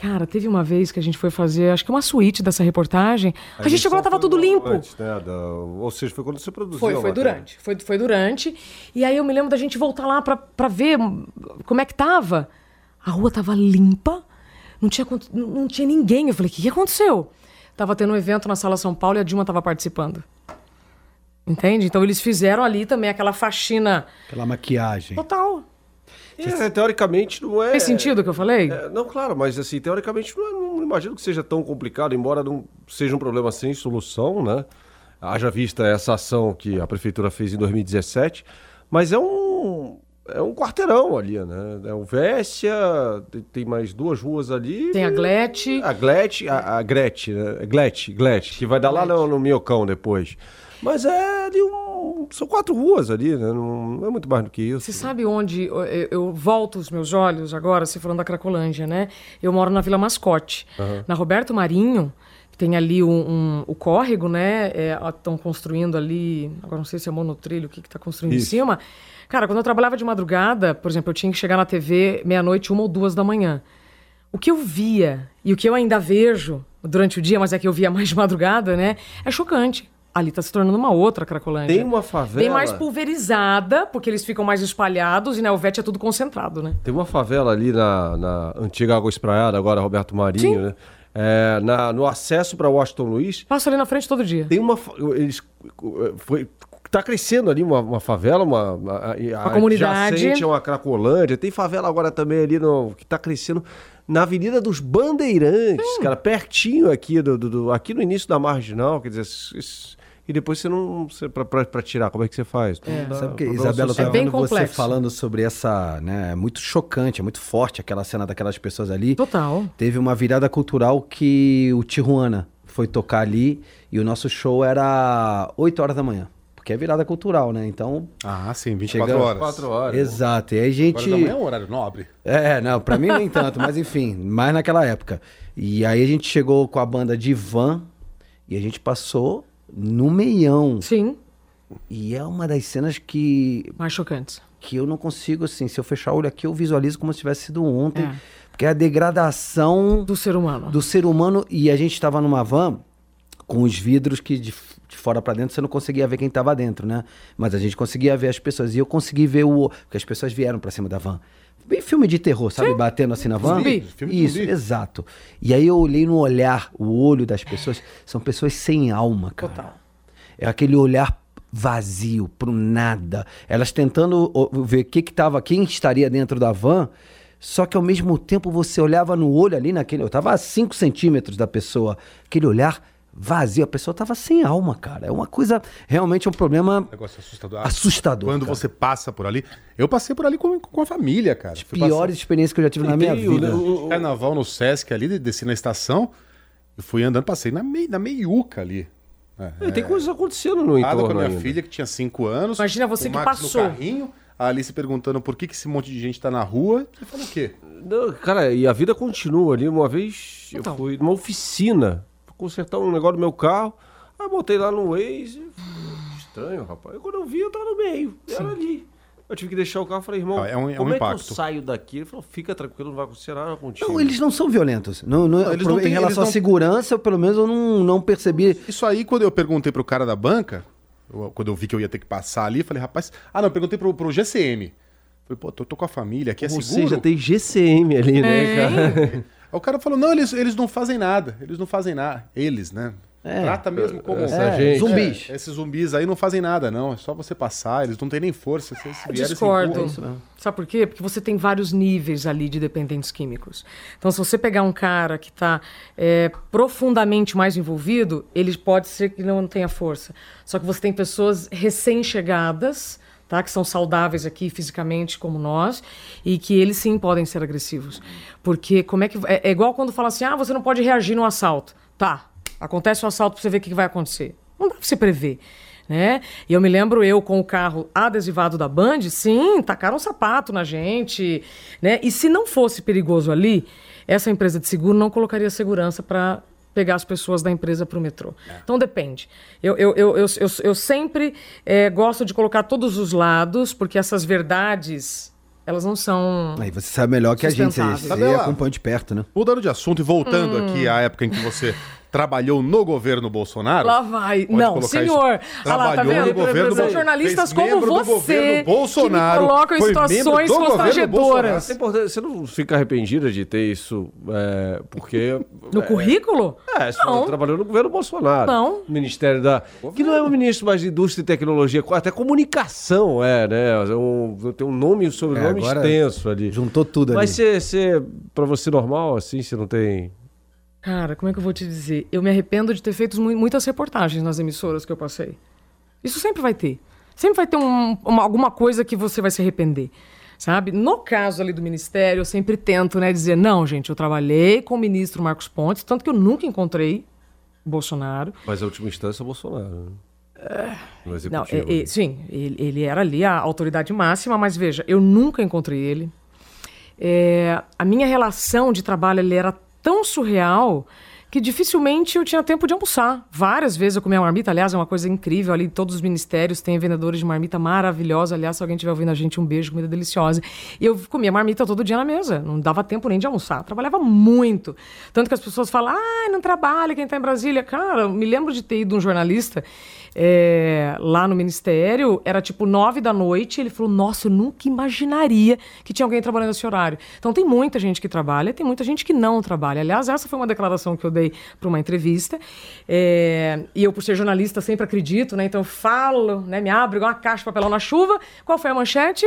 Cara, teve uma vez que a gente foi fazer, acho que uma suíte dessa reportagem. A, gente chegou lá, tava tudo limpo. Antes, né, da- Ou seja, foi quando você produziu. Foi, a foi durante. Foi, foi durante. E aí eu me lembro da gente voltar lá pra, pra ver como é que tava. A rua tava limpa, não tinha, não tinha ninguém. Eu falei, o que, que aconteceu? Tava tendo um evento na Sala São Paulo e a Dilma tava participando. Entende? Então eles fizeram ali também aquela faxina Aquela maquiagem. total. É, teoricamente não é. Fez sentido o que eu falei? É, não, claro, mas assim, teoricamente não, é- não imagino que seja tão complicado, embora não seja um problema sem solução, né? Haja vista essa ação que a prefeitura fez em 2017, mas é um é um quarteirão ali, né? É o Vécia, tem, mais duas ruas ali. Tem a Glete. A Glete, a, a Gretchen, né? Glete, Glete, que vai dar lá no, no Miocão depois. Mas é ali um. São quatro ruas ali, né? Não, não é muito mais do que isso. Você sabe onde eu, eu- volto os meus olhos agora, se falando da Cracolândia, né? Eu moro na Vila Mascote. Na Roberto Marinho, tem ali um, um- o córrego, né? Estão construindo ali, agora não sei se é monotrilho, o que está construindo em Isso. cima. Cara, quando eu trabalhava de madrugada, por exemplo, eu tinha que chegar na TV meia-noite, uma ou duas da manhã. O que eu via e o que eu ainda vejo durante o dia, mas é que eu via mais de madrugada, né? É chocante. Ali tá se tornando uma outra Cracolândia. Tem uma favela. Bem mais pulverizada, porque eles ficam mais espalhados e na Helvétia é tudo concentrado, né? Tem uma favela ali na, na antiga Água Espraiada, agora Roberto Marinho, Sim. né? É, na- no acesso para Washington Luiz, Passo ali na frente todo dia. tem uma. Eles, foi, tá crescendo ali uma, uma favela, uma, uma, a- comunidade. adjacente a uma Cracolândia. Tem favela agora também ali no, que tá crescendo na Avenida dos Bandeirantes, cara, pertinho aqui do, do- do- aqui no início da marginal, quer dizer, isso- e depois você não. Você, pra tirar, como é que você faz? Não dá- Sabe que, Isabela, eu É vendo você complexo. falando sobre essa, né, é muito chocante, é muito forte aquela cena daquelas pessoas ali. Total. Teve uma virada cultural que o Tijuana foi tocar ali e o nosso show era 8 horas da manhã. Porque é virada cultural, né? Então, Ah, sim, 24 Chega- horas. Quatro horas. exato. E aí a gente... Manhã é um horário nobre. É, não, pra mim nem tanto, mas enfim, mais naquela época. E aí a gente chegou com a banda de van e a gente passou no meião. Sim, E é uma das cenas que, mais chocantes. que eu não consigo, assim, se eu fechar o olho aqui, eu visualizo como se tivesse sido ontem. É. Porque é a degradação Do ser humano. do ser humano. E a gente estava numa van com os vidros que de, de fora para dentro você não conseguia ver quem estava dentro, né? Mas a gente conseguia ver as pessoas. E eu consegui ver o. Porque as pessoas vieram para cima da van. Bem filme de terror, sabe? Batendo assim na van. Zumbi. Filme de Isso, zumbi. exato. E aí eu olhei no olhar, o olho das pessoas. São pessoas sem alma, cara. Total. É aquele olhar vazio, pro nada. Elas tentando ver o que que tava, quem estaria dentro da van. Só que ao mesmo tempo você olhava no olho ali naquele. Eu tava a 5 centímetros da pessoa. Aquele olhar vazio. A pessoa tava sem alma, cara. É uma coisa. Realmente é um problema Negócio assustador. assustador. Quando cara. você passa por ali. Eu passei por ali com, com a família, cara. Fui Piores experiências que eu já tive na minha o- vida. passar carnaval no Sesc ali, desci na estação. Eu fui andando, passei na, mei, na meiuca ali. É, É, tem coisas acontecendo no Nada com a entorno minha ainda. filha, que tinha 5 anos. Imagina você o que Max passou. No carrinho, a Alice perguntando por que, que esse monte de gente tá na rua. Eu falei o quê? Não, cara, e a vida continua ali. Uma vez Então. eu fui numa oficina consertar um negócio do meu carro. Aí eu botei lá no Waze. Estranho, rapaz. Aí quando eu vi, eu tava no meio. Era ali. Eu tive que deixar o carro. Falei, irmão, Ah, é um- é um como é que eu impacto. saio daqui? Ele falou, fica tranquilo, não vai acontecer nada contigo. Não, eles não são violentos. Não, não- Não, eles pro- não em têm- relação eles à não- segurança, eu, pelo menos eu não, não percebi. Isso aí, quando eu perguntei pro cara da banca, eu- quando eu vi que eu ia ter que passar ali, eu falei, rapaz. Ah, não, eu perguntei pro, pro GCM. Falei, pô, tô, tô com a família, aqui é Ou seguro. seja, tem GCM ali, né, cara? Aí o cara falou, não, eles, eles não fazem nada. Eles não fazem nada. Eles, né? É. Trata mesmo como... Essa É, gente. zumbis. É, esses zumbis aí não fazem nada, não. É só você passar, eles não têm nem força. Se eles vierem, eles Discordo. isso mesmo. Sabe por quê? Porque você tem vários níveis ali de dependentes químicos. Então, se você pegar um cara que está profundamente mais envolvido, ele pode ser que não tenha força. Só que você tem pessoas recém-chegadas, tá? que são saudáveis aqui fisicamente como nós, e que eles sim podem ser agressivos. Porque como é que. É, é igual quando fala assim: ah, você não pode reagir no assalto. Tá, acontece o assalto para você ver o que que vai acontecer. Não dá para você prever. Né? E eu me lembro eu com o carro adesivado da Band, sim, tacaram um sapato na gente, né? E se não fosse perigoso ali, essa empresa de seguro não colocaria segurança para pegar as pessoas da empresa para o metrô. Então depende. Eu, eu, eu, eu, eu, eu sempre eh, gosto de colocar todos os lados, porque essas verdades, elas não são. Aí você sabe melhor que a gente, você, você Sabe lá? acompanha de perto, né? Mudando de assunto e voltando Hum. aqui à época em que você trabalhou no governo Bolsonaro. Lá vai. Pode não, senhor. isso. Ah lá, tá Trabalhou vendo? no governo São Bol- jornalistas como você Bolsonaro, que me colocam em situações constrangedoras. É você não fica arrependida de ter isso, é, porque... No currículo? É, você Não. trabalhou no governo Bolsonaro. Não. Ministério da. Que não é um ministro mais de indústria e tecnologia, até comunicação é, né? É um- tem um nome e um sobrenome É, agora extenso ali. Juntou tudo Mas ali. você, você, pra você normal, assim, você não tem. Cara, como é que eu vou te dizer? Eu me arrependo de ter feito mu- muitas reportagens nas emissoras que eu passei. Isso sempre vai ter. Sempre vai ter um- uma- alguma coisa que você vai se arrepender. Sabe? No caso ali do ministério, eu sempre tento né, dizer: não, gente, eu trabalhei com o ministro Marcos Pontes, tanto que eu nunca encontrei Bolsonaro. Mas a última instância é o Bolsonaro. Né? No Não, executivo. é- é- sim, ele, ele era ali a autoridade máxima, mas veja, eu nunca encontrei ele. É, a minha relação de trabalho ele era tão surreal que dificilmente eu tinha tempo de almoçar. Várias vezes eu comia marmita, aliás, é uma coisa incrível ali, todos os ministérios têm vendedores de marmita maravilhosa. Aliás, se alguém estiver ouvindo a gente, um beijo, comida deliciosa. E eu comia marmita todo dia na mesa, não dava tempo nem de almoçar. Trabalhava muito. Tanto que as pessoas falam, ah, não trabalha quem está em Brasília. Cara, eu me lembro de ter ido um jornalista é, lá no ministério, era tipo nove da noite, ele falou, nossa, eu nunca imaginaria que tinha alguém trabalhando nesse horário. Então tem muita gente que trabalha, tem muita gente que não trabalha. Aliás, essa foi uma declaração que eu dei para uma entrevista. É, e eu, por ser jornalista, sempre acredito, né? Então eu falo, né? Me abro igual uma caixa de papelão na chuva. Qual foi a manchete?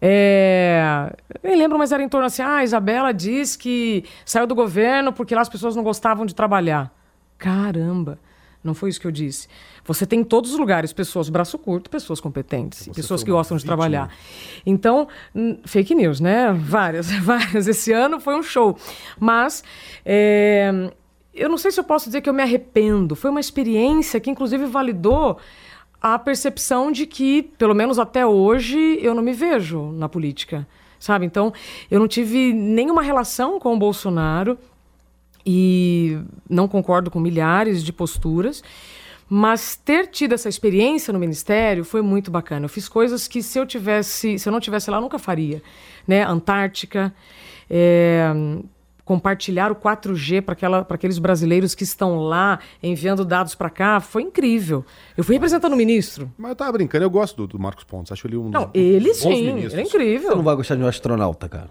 É, nem lembro, mas era em torno assim: ah, a Isabela diz que saiu do governo porque lá as pessoas não gostavam de trabalhar. Caramba, não foi isso que eu disse. Você tem em todos os lugares pessoas braço curto, pessoas competentes, Você pessoas que gostam de vítima. trabalhar. Então, fake news, né? Várias, várias. Esse ano foi um show. Mas é, eu não sei se eu posso dizer que eu me arrependo. Foi uma experiência que, inclusive, validou a percepção de que, pelo menos até hoje, eu não me vejo na política. Sabe? Então, eu não tive nenhuma relação com o Bolsonaro e não concordo com milhares de posturas. Mas ter tido essa experiência no ministério foi muito bacana. Eu fiz coisas que se eu tivesse, se eu não tivesse lá, eu nunca faria, né? Antártica, é, compartilhar o 4G para aqueles brasileiros que estão lá enviando dados para cá, foi incrível. Eu fui representando o ministro. Mas eu tava brincando, eu gosto do, do Marcos Pontes. Acho ele um Não, dos ele sim, ministros. ele é Você incrível. não vai gostar de um astronauta, cara.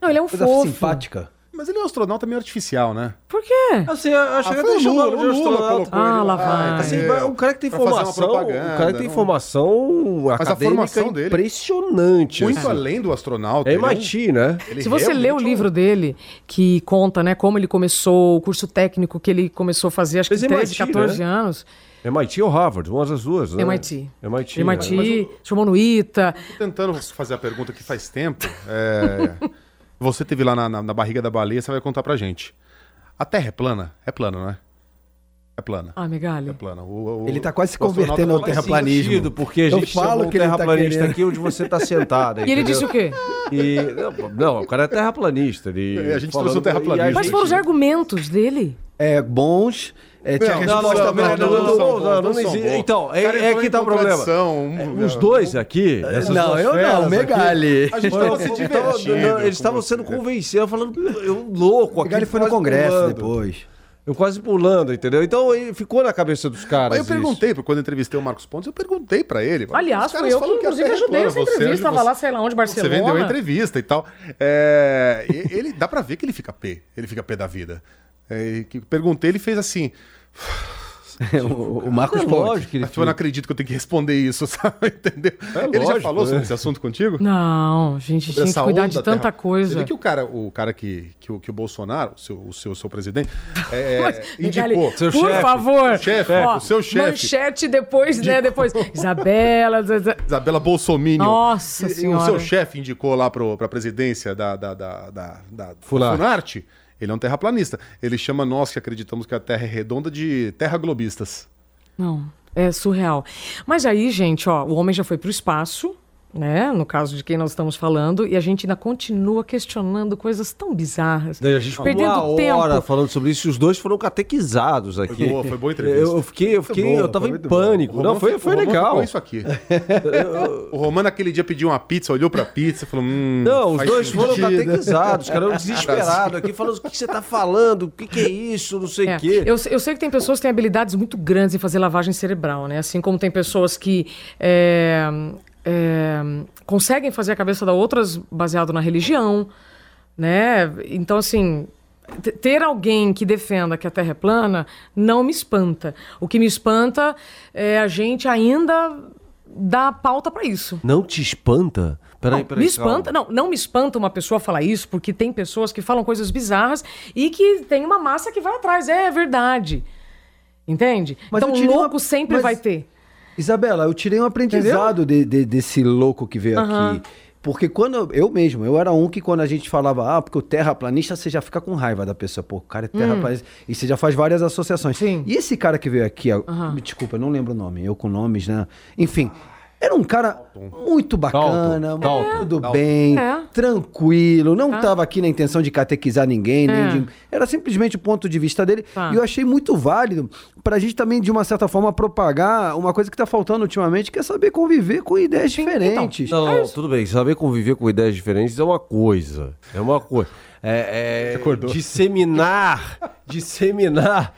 Não, ele é um Coisa fofo. simpática. Mas ele é um astronauta meio artificial, né? Por quê? Assim, eu achei Ah, que até o Lula, de o Lula astronauta. colocou Ah, ele lá vai. Assim, é, mas um cara que tem uma formação, um propaganda, cara que tem não- formação a acadêmica formação dele- impressionante. Muito assim. além do astronauta. É ele um- MIT, né? ele Se você lê o é um- livro dele, que conta, né, como ele começou, o curso técnico que ele começou a fazer, acho que Fez 13, MIT, 14 né? anos. MIT ou Harvard, umas das duas, né? MIT. MIT. MIT, né? chamou no ITA. Tô tentando fazer a pergunta que faz tempo. É, você teve lá na, na- na barriga da baleia, você vai contar pra gente. A Terra é plana? É plana, não é? É plana. Ah, É Megali. plana. O- o- Ele tá quase se o convertendo ao terraplanismo. sentido, porque a Eu gente falo chamou um que ele tá terraplanista querendo. aqui onde você tá sentada. E ele entendeu? disse o quê? E, não, não, o cara é terraplanista. Ele É, a gente falando- trouxe um terraplanista. Quais foram os argumentos dele? É, bons. É, tinha Não, resposta não, não, não. Então, O é, é que tá o problema. um- Os dois aqui, essas Não, duas eu não, aqui, Megali. A gente Não, tava se não, divertindo. não, eles estavam sendo convencidos, falando, eu louco aqui. Megali foi no Congresso depois. Eu quase pulando, entendeu? Então ficou na cabeça dos caras. Mas eu isso. perguntei, quando eu entrevistei o Marcos Pontes, eu perguntei pra ele. Aliás, fui eu que, inclusive, é ajudei essa entrevista. Tava você- lá, sei lá onde, Você vendeu a Barcelona. entrevista e tal. É, ele, dá pra ver que ele fica pé. Ele fica pé da vida. É, e que- perguntei, ele fez assim. o, o Marcos É lógico que ele Mas eu não acredito que eu tenho que responder isso, sabe? Entendeu? É ele já lógico, falou sobre né? esse assunto contigo? Não, gente, Sobre tinha que cuidar de tanta Terra. coisa. Você vê que o cara, o cara que, que, o, que o Bolsonaro, o seu, o seu, o seu presidente, é, Mas, Megali, indicou. Seu por chefe, favor. o chefe, Ó, o seu chefe. Manchete depois, né? Depois. Isabela. Isabela Bolsonaro. Nossa O Senhora. seu chefe indicou lá para a presidência da, da, da, da, da Funarte. Ele é um terraplanista. Ele chama nós que acreditamos que a Terra é redonda de terra globistas. Não, é surreal. Mas aí, gente, ó, o homem já foi para o espaço, né? No caso de quem nós estamos falando, e a gente ainda continua questionando coisas tão bizarras. Daí a gente ficou perdendo uma tempo. hora falando sobre isso e os dois foram catequizados aqui. boa, foi boa entrevista. Eu, fiquei, eu fiquei, boa, eu tava foi em pânico. Não, foi, foi legal. ficou isso aqui. o Romano aquele dia pediu uma pizza, olhou pra pizza e falou: hum, Não, os dois foram sentido. catequizados, cara, eu desesperado aqui, falando o que você tá falando, o que, que é isso, não sei o É, quê. Eu, eu sei que tem pessoas que têm habilidades muito grandes em fazer lavagem cerebral, né? Assim como tem pessoas que é, é, conseguem fazer a cabeça da outras baseado na religião, né? Então, assim, ter alguém que defenda que a Terra é plana não me espanta. O que me espanta é a gente ainda dar pauta para isso. Não te espanta? Peraí, Não, peraí. me espanta, não, não me espanta uma pessoa falar isso, porque tem pessoas que falam coisas bizarras e que tem uma massa que vai atrás. É, verdade. Entende? Mas então, tirei uma- louco sempre mas- vai ter. Isabela, eu tirei um aprendizado de- de- desse louco que veio Aham. aqui. Porque quando eu, eu mesmo, eu era um que quando a gente falava, ah, porque o terraplanista, você já fica com raiva da pessoa. Pô, o cara é terraplanista. E você já faz várias associações. Sim. E esse cara que veio aqui, me desculpa, eu não lembro o nome, eu com nomes, né? Enfim, Era um cara muito bacana, Dalton, tudo bem, É. tranquilo, não estava aqui na intenção de catequizar ninguém, nem É. de- era simplesmente o ponto de vista dele. Tá. E eu achei muito válido pra gente também, de uma certa forma, propagar uma coisa que tá faltando ultimamente, que é saber conviver com ideias diferentes. Não, não, tudo bem. Saber conviver com ideias diferentes é uma coisa. É uma coisa. É, é disseminar, disseminar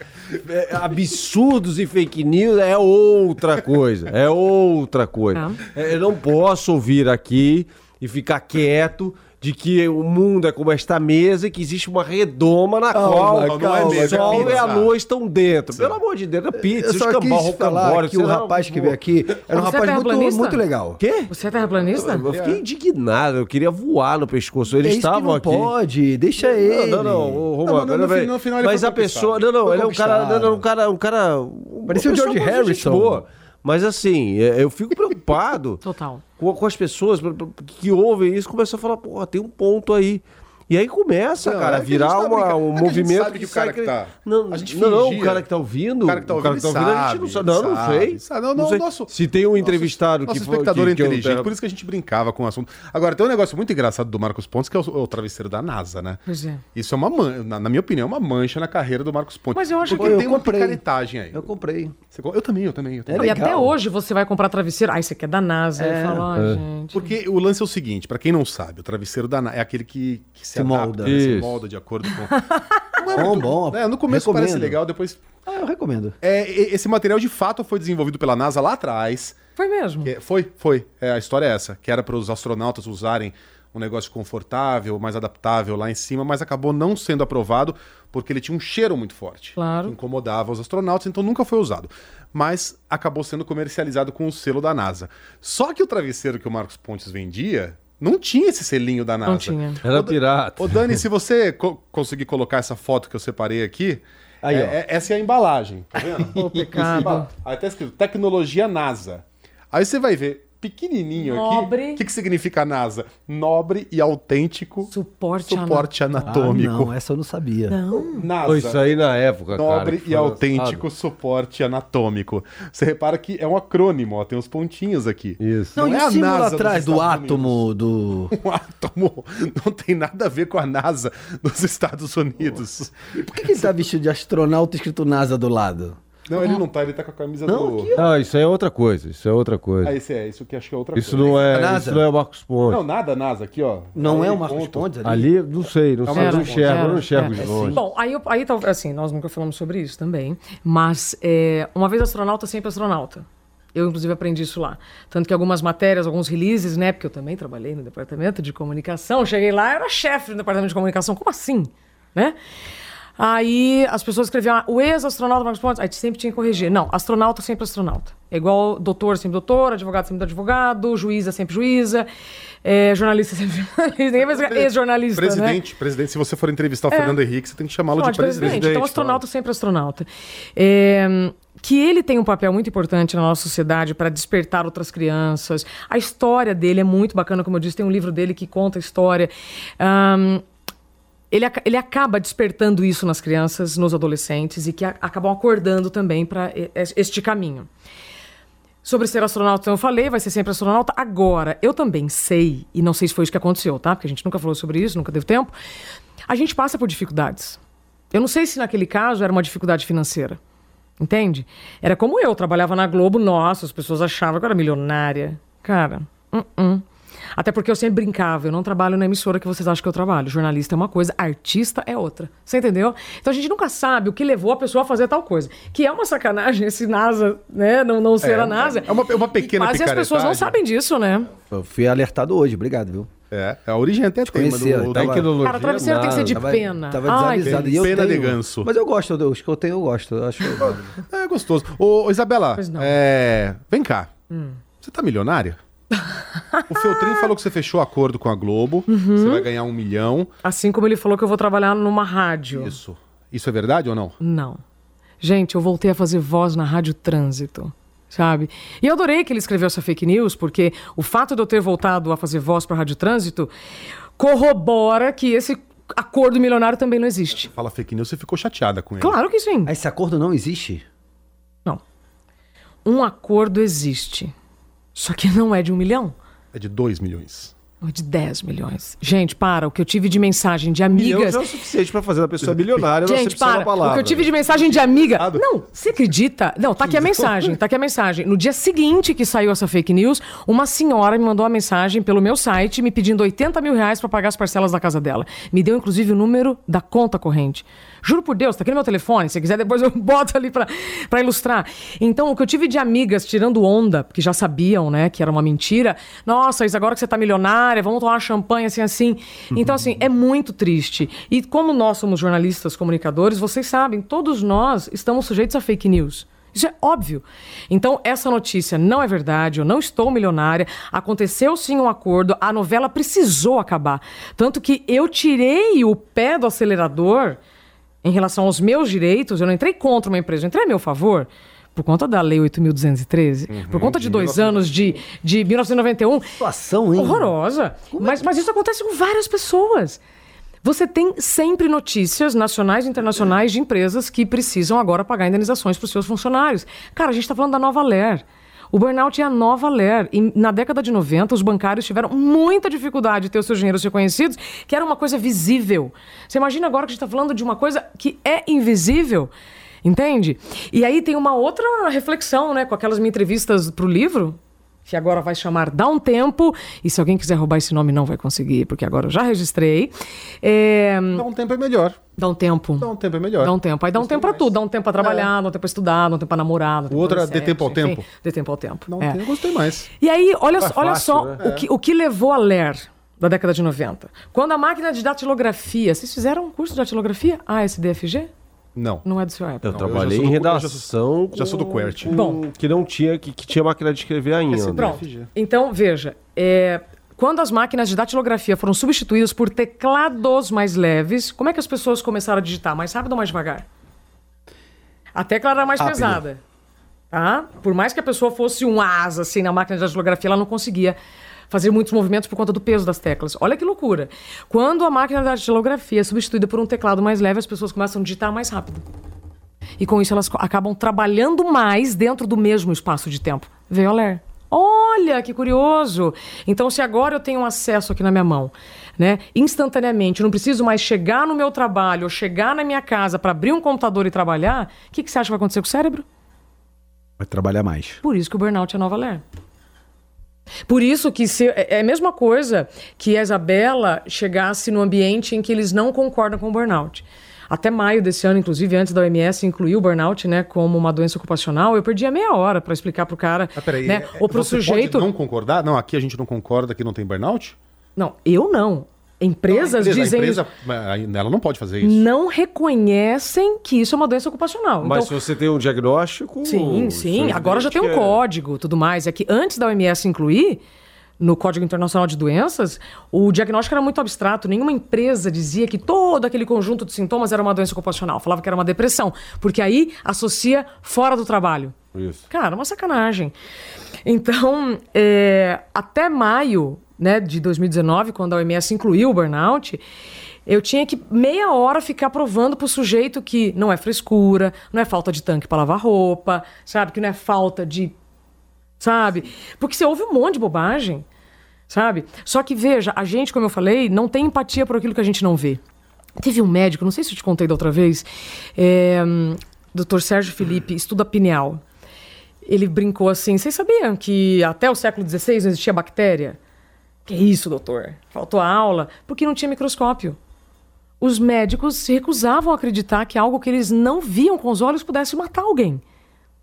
é, absurdos e fake news é outra coisa. É outra coisa. É, eu não posso ouvir aqui e ficar quieto de que o mundo é como esta mesa e que existe uma redoma na Calma, qual não é calma, o mesa, é sol e a lua estão dentro. Pelo amor de Deus, é pizza, Eu só quis falar que o rapaz que veio aqui era um Você é rapaz muito, muito legal. Quê? Você é terraplanista? Eu fiquei indignado, eu queria voar no pescoço. Eles é estavam não aqui. pode, deixa ele. Não, não, não, ô, Romano, Não, mas no- no final ele Mas a pessoa. Não, não, ele é um cara. Não, não, um cara. Um cara Parecia o George Harrison. Mas assim, é, eu fico preocupado Total. com, com as pessoas que ouvem isso começam a falar, pô, tem um ponto aí. E aí começa, Não, cara, é a que virar tá uma- um É que a gente movimento sabe que o cara que tá- Não, a gente não, não, o cara que tá ouvindo. O cara que tá ouvindo, a gente não sabe, sabe. Não, não sabe, sei. sabe. Não, não, sei. nosso- Se tem um entrevistado Nosso que foi- espectador que- é que eu- inteligente, por isso que a gente brincava com o assunto. Agora, tem um negócio muito engraçado do Marcos Pontes, que é o, o travesseiro da NASA, né? Pois é. Isso é uma mancha, na, na minha opinião, é uma mancha na carreira do Marcos Pontes. Mas eu acho Porque que- eu tem uma comprei. picaretagem aí. Eu comprei. Você Eu também, eu também. Eu também. É e até hoje você vai comprar travesseiro. Ah, isso aqui é da NASA. É. Eu falo, ai, gente. Porque o lance é o seguinte, pra quem não sabe, o travesseiro da NASA é aquele que, que se, Se adapta, molda. né? se molda de acordo com... Não é Bom, muito- bom. É, no começo Recomendo. parece legal, depois... Ah, eu recomendo. É, e- esse material de fato foi desenvolvido pela NASA lá atrás. Foi mesmo. Que foi, foi. É, a história é essa. Que era para os astronautas usarem um negócio confortável, mais adaptável lá em cima, mas acabou não sendo aprovado porque ele tinha um cheiro muito forte. Claro. Que incomodava os astronautas, então nunca foi usado. Mas acabou sendo comercializado com o selo da NASA. Só que o travesseiro que o Marcos Pontes vendia não tinha esse selinho da NASA. Não tinha. Era pirata. Ô, Dani, se você co- conseguir colocar essa foto que eu separei aqui, Aí, é- ó. é- essa é a embalagem, tá vendo? Ô, pecado. Aí tá escrito tecnologia NASA. Aí você vai ver pequenininho Nobre. aqui. O que, que significa NASA? Nobre e autêntico Suporte, suporte Ah, anatômico. não, essa eu não sabia. Não. NASA. Foi isso aí na época, cara. Nobre que e autêntico lançado. suporte anatômico. Você repara que é um acrônimo, ó, tem uns pontinhos aqui. Isso. Não, Não e é a NASA atrás do átomo do. Um átomo não tem nada a ver com a NASA dos Estados Unidos. E por que, que ele tá vestido de astronauta escrito NASA do lado? Não, ele não tá, ele tá com a camisa Não, do. aqui, Não, isso aí é outra coisa. Isso é outra coisa. Ah, esse é, isso que acho que é outra Isso coisa. não é, NASA? isso não é o Marcos Pontes. Não, nada NASA, aqui, ó. Não Aí, é o Marcos ponto. Pontes ali? Ali, não sei, não sei, eu não enxergo, eu não enxergo de longe. Bom, aí, aí tal- assim, nós nunca falamos sobre isso também, mas é, uma vez astronauta, sempre astronauta. Eu, inclusive, aprendi isso lá. Tanto que algumas matérias, alguns releases, né? Porque eu também trabalhei no departamento de comunicação. Cheguei lá, eu era chefe do departamento de comunicação. Como assim? Né? Aí as pessoas escreviam, ah, o ex-astronauta Marcos Pontes, aí sempre tinha que corrigir. Não, astronauta sempre astronauta. É igual doutor sempre doutor, advogado sempre advogado, juíza sempre juíza, é, jornalista sempre jornalista. Ninguém vai dizer ex-jornalista, né? Presidente, presidente, se você for entrevistar o Fernando Henrique, você tem que chamá-lo de presidente. presidente. Então, astronauta sempre astronauta. É, que ele tem um papel muito importante na nossa sociedade para despertar outras crianças. A história dele é muito bacana, como eu disse, tem um livro dele que conta a história. Ahn, ele, ele acaba despertando isso nas crianças, nos adolescentes, e que a- acabam acordando também para este caminho. Sobre ser astronauta, eu falei, vai ser sempre astronauta. Agora, eu também sei, e não sei se foi isso que aconteceu, tá? Porque a gente nunca falou sobre isso, nunca deu tempo. A gente passa por dificuldades. Eu não sei se naquele caso era uma dificuldade financeira. Entende? Era como eu, trabalhava na Globo, nossa, as pessoas achavam que eu era milionária. Cara, uh-uh. Até porque eu sempre brincava, eu não trabalho na emissora que vocês acham que eu trabalho. Jornalista é uma coisa, artista é outra. Você entendeu? Então a gente nunca sabe o que levou a pessoa a fazer tal coisa. Que é uma sacanagem esse NASA, né? Não, não ser É, a NASA. é uma- é uma pequena quase as pessoas não sabem disso, né? Eu fui alertado hoho, obrigado, viu? É, a origem até tem, mas do- tava- Tecnologia, Cara, travesseiro tem que ser de. Tava, pena. tava Ai, desavisado. E eu Pena de tenho- ganso. Mas eu gosto, os que eu tenho eu gosto. Eu acho. É gostoso. Ô, Isabela, não. é, vem cá. Você tá milionária? O Feltrin falou que você fechou acordo com a Globo. Uhum. Você vai ganhar um milhão. Assim como ele falou que eu vou trabalhar numa rádio. Isso. Isso é verdade ou não? Não. Gente, eu voltei a fazer voz na Rádio Trânsito, sabe? E eu adorei que ele escreveu essa fake news, porque o fato de eu ter voltado a fazer voz para a Rádio Trânsito corrobora que esse acordo milionário também não existe. Fala fake news, você ficou chateada com ele. Claro que sim. Esse acordo não existe? Não. Um acordo existe. Só que não é de um milhão. É de 2 milhões. É de 10 milhões. Gente, para. O que eu tive de mensagem de Milhão amigas. já é o suficiente pra fazer da pessoa milionária Gente, para. palavra. O que eu tive de mensagem de amiga. Não, você acredita? Não, tá aqui a mensagem, tá aqui a mensagem. No dia seguinte que saiu essa fake news, uma senhora me mandou uma mensagem pelo meu site me pedindo 80 mil reais pra pagar as parcelas da casa dela. Me deu, inclusive, o número da conta corrente. Juro por Deus, tá aqui no meu telefone. Se quiser, depois eu boto ali pra ilustrar. Então, o que eu tive de amigas tirando onda, que já sabiam, né, que era uma mentira. Nossa, Isa, agora que você tá milionária, vamos tomar champanhe assim, assim. Então, assim, é muito triste. E como nós somos jornalistas, comunicadores, vocês sabem, todos nós estamos sujeitos a fake news. Isso é óbvio. Então, essa notícia não é verdade, eu não estou milionária. Aconteceu sim um acordo, a novela precisou acabar. Tanto que eu tirei o pé do acelerador em relação aos meus direitos, eu não entrei contra uma empresa, eu entrei a meu favor. Por conta da Lei 8.213, por conta de dois anos de, de 1991. Situação, hein? Horrorosa. Mas, mas isso acontece com várias pessoas. Você tem sempre notícias nacionais e internacionais de empresas que precisam agora pagar indenizações para os seus funcionários. Cara, a gente está falando da Nova Ler. O burnout é a nova Ler. E na década de 90, os bancários tiveram muita dificuldade de ter os seus dinheiros reconhecidos, que era uma coisa visível. Você imagina agora que a gente está falando de uma coisa que é invisível. Entende? E aí tem uma outra reflexão, né? Com aquelas minhas entrevistas para o livro, que agora vai chamar Dá um Tempo. E se alguém quiser roubar esse nome, não vai conseguir, porque agora eu já registrei. É... Dá um tempo é melhor. Dá um tempo. Dá um tempo é melhor. Dá um tempo. Aí dá um tempo pra mais. tudo. Dá um tempo pra trabalhar, dá um tempo pra estudar, dá um tempo pra namorar. tempo outro pra é dê tempo ao enfim. tempo. Dê tempo ao tempo. Dá um é. tempo, eu gostei mais. E aí, olha, É olha fácil, só né? o, que, o que levou a Ler da década de 90. Quando a máquina de datilografia. Vocês fizeram um curso de datilografia? Ah, SDFG? Não. Não é do seu época. Eu Não, trabalhei eu já sou em do- redação. já sou do QWERTY. com- Bom. Que não tinha, que, que tinha máquina de escrever ainda. Pronto. FG. Então, veja. é, quando as máquinas de datilografia foram substituídas por teclados mais leves, como é que as pessoas começaram a digitar? Mais rápido ou mais devagar? A tecla era mais Rápido. pesada. Tá? Por mais que a pessoa fosse um asa assim na máquina de datilografia, ela não conseguia fazer muitos movimentos por conta do peso das teclas. Olha que loucura. Quando a máquina de datilografia é substituída por um teclado mais leve, as pessoas começam a digitar mais rápido. E com isso elas acabam trabalhando mais dentro do mesmo espaço de tempo. Veio a ler. Olha, que curioso! Então, se agora eu tenho um acesso aqui na minha mão, né, instantaneamente, eu não preciso mais chegar no meu trabalho ou chegar na minha casa para abrir um computador e trabalhar, o que, que você acha que vai acontecer com o cérebro? Vai trabalhar mais. Por isso que o burnout é nova ler. Por isso que se, é é a mesma coisa que a Isabela chegasse no ambiente em que eles não concordam com o burnout. Até maio desse ano, inclusive, antes da OMS incluir o burnout né, como uma doença ocupacional, eu perdia meia hora para explicar pro cara. Ah, peraí. né, é- ou pro sujeito. Não concordar? Não, aqui a gente não concorda que não tem burnout? Não, eu não. Empresas Não, a empresa, dizem. A empresa, mas ela não pode fazer isso. Não reconhecem que isso é uma doença ocupacional. Mas então, se você tem um diagnóstico. Sim, sim. Agora já tem um é- código tudo mais. É que antes da OMS incluir, no Código Internacional de Doenças, o diagnóstico era muito abstrato. Nenhuma empresa dizia que todo aquele conjunto de sintomas era uma doença ocupacional. Falava que era uma depressão. Porque aí associa fora do trabalho. Isso. Cara, uma sacanagem. Então, é, até maio né, de 2019, quando a OMS incluiu o burnout, eu tinha que meia hora ficar provando pro sujeito que não é frescura, não é falta de tanque para lavar roupa, sabe? Que não é falta de. Sabe? Porque você ouve um monte de bobagem, sabe? Só que veja, a gente, como eu falei, não tem empatia por aquilo que a gente não vê. Teve um médico, não sei se eu te contei da outra vez, é, hum, Dr. Sérgio Felipe, estuda pineal. Ele brincou assim: vocês sabiam que até o século XVI não existia bactéria? Que isso, doutor? Faltou a aula? Porque não tinha microscópio. Os médicos se recusavam a acreditar que algo que eles não viam com os olhos pudesse matar alguém.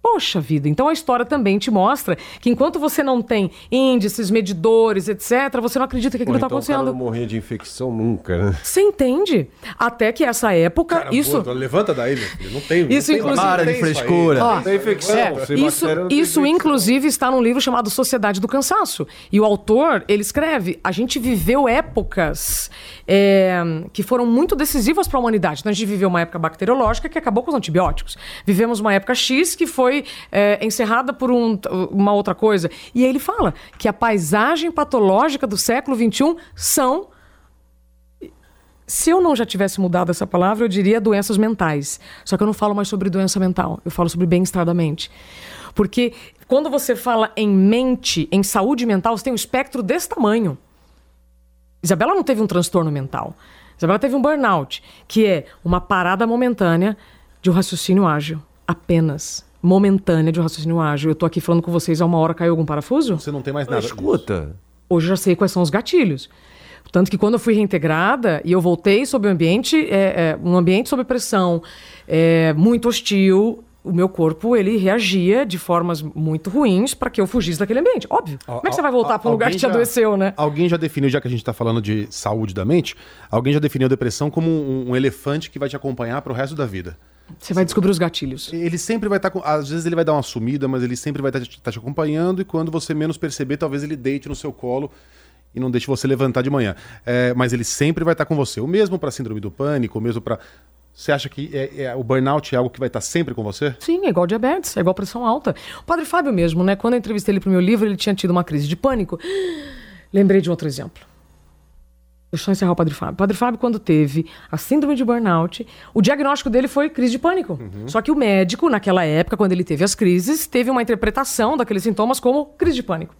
Poxa vida, então a história também te mostra que enquanto você não tem índices, medidores, etc., você não acredita que aquilo está então o cara acontecendo. não morria de infecção nunca, né? Você entende? Até que essa época, Cara, isso. boa, levanta daí, meu filho. Não tem. Isso, não tem- inclusive- não Para de isso aí. frescura. Ó, Tem infecção. É, isso, não isso infecção. inclusive, está num livro chamado Sociedade do Cansaço. E o autor, ele escreve: a gente viveu épocas é, que foram muito decisivas para a humanidade. Então, a gente viveu uma época bacteriológica que acabou com os antibióticos. Vivemos uma época X que foi é, encerrada por um- uma outra coisa. E aí ele fala que a paisagem patológica do século XXI são se eu não já tivesse mudado essa palavra, eu diria doenças mentais. Só que eu não falo mais sobre doença mental, eu falo sobre bem-estar da mente. Porque quando você fala em mente, em saúde mental, você tem um espectro desse tamanho. Isabela não teve um transtorno mental. Isabela teve um burnout, que é uma parada momentânea de um raciocínio ágil. Apenas. Momentânea de um raciocínio ágil. Eu tô aqui falando com vocês há uma hora, caiu algum parafuso? Você não tem mais nada. Mas escuta. Hoje eu já sei quais são os gatilhos. Tanto que quando eu fui reintegrada e eu voltei sob um ambiente, é, é, um ambiente sob pressão, é, muito hostil, o meu corpo ele reagia de formas muito ruins para que eu fugisse daquele ambiente. Óbvio. Como é que você vai voltar para um lugar que te já- adoeceu, né? Alguém já definiu, já que a gente tá falando de saúde da mente, alguém já definiu a depressão como um, um elefante que vai te acompanhar pro resto da vida. Você vai descobrir os gatilhos. Ele sempre vai estar. às vezes ele vai dar uma sumida, mas ele sempre vai estar te, tá te acompanhando e quando você menos perceber, talvez ele deite no seu colo e não deixe você levantar de manhã. É, mas ele sempre vai estar com você. O mesmo para síndrome do pânico, o mesmo para. Você acha que é- é- o burnout é algo que vai estar sempre com você? Sim, é igual diabetes, é igual pressão alta. O padre Fábio mesmo, né? Quando eu entrevistei ele pro meu livro, ele tinha tido uma crise de pânico. Lembrei de outro exemplo. Deixa eu só encerrar o Padre Fábio. O Padre Fábio, quando teve a síndrome de burnout, o diagnóstico dele foi crise de pânico. Só que o médico, naquela época, quando ele teve as crises, teve uma interpretação daqueles sintomas como crise de pânico.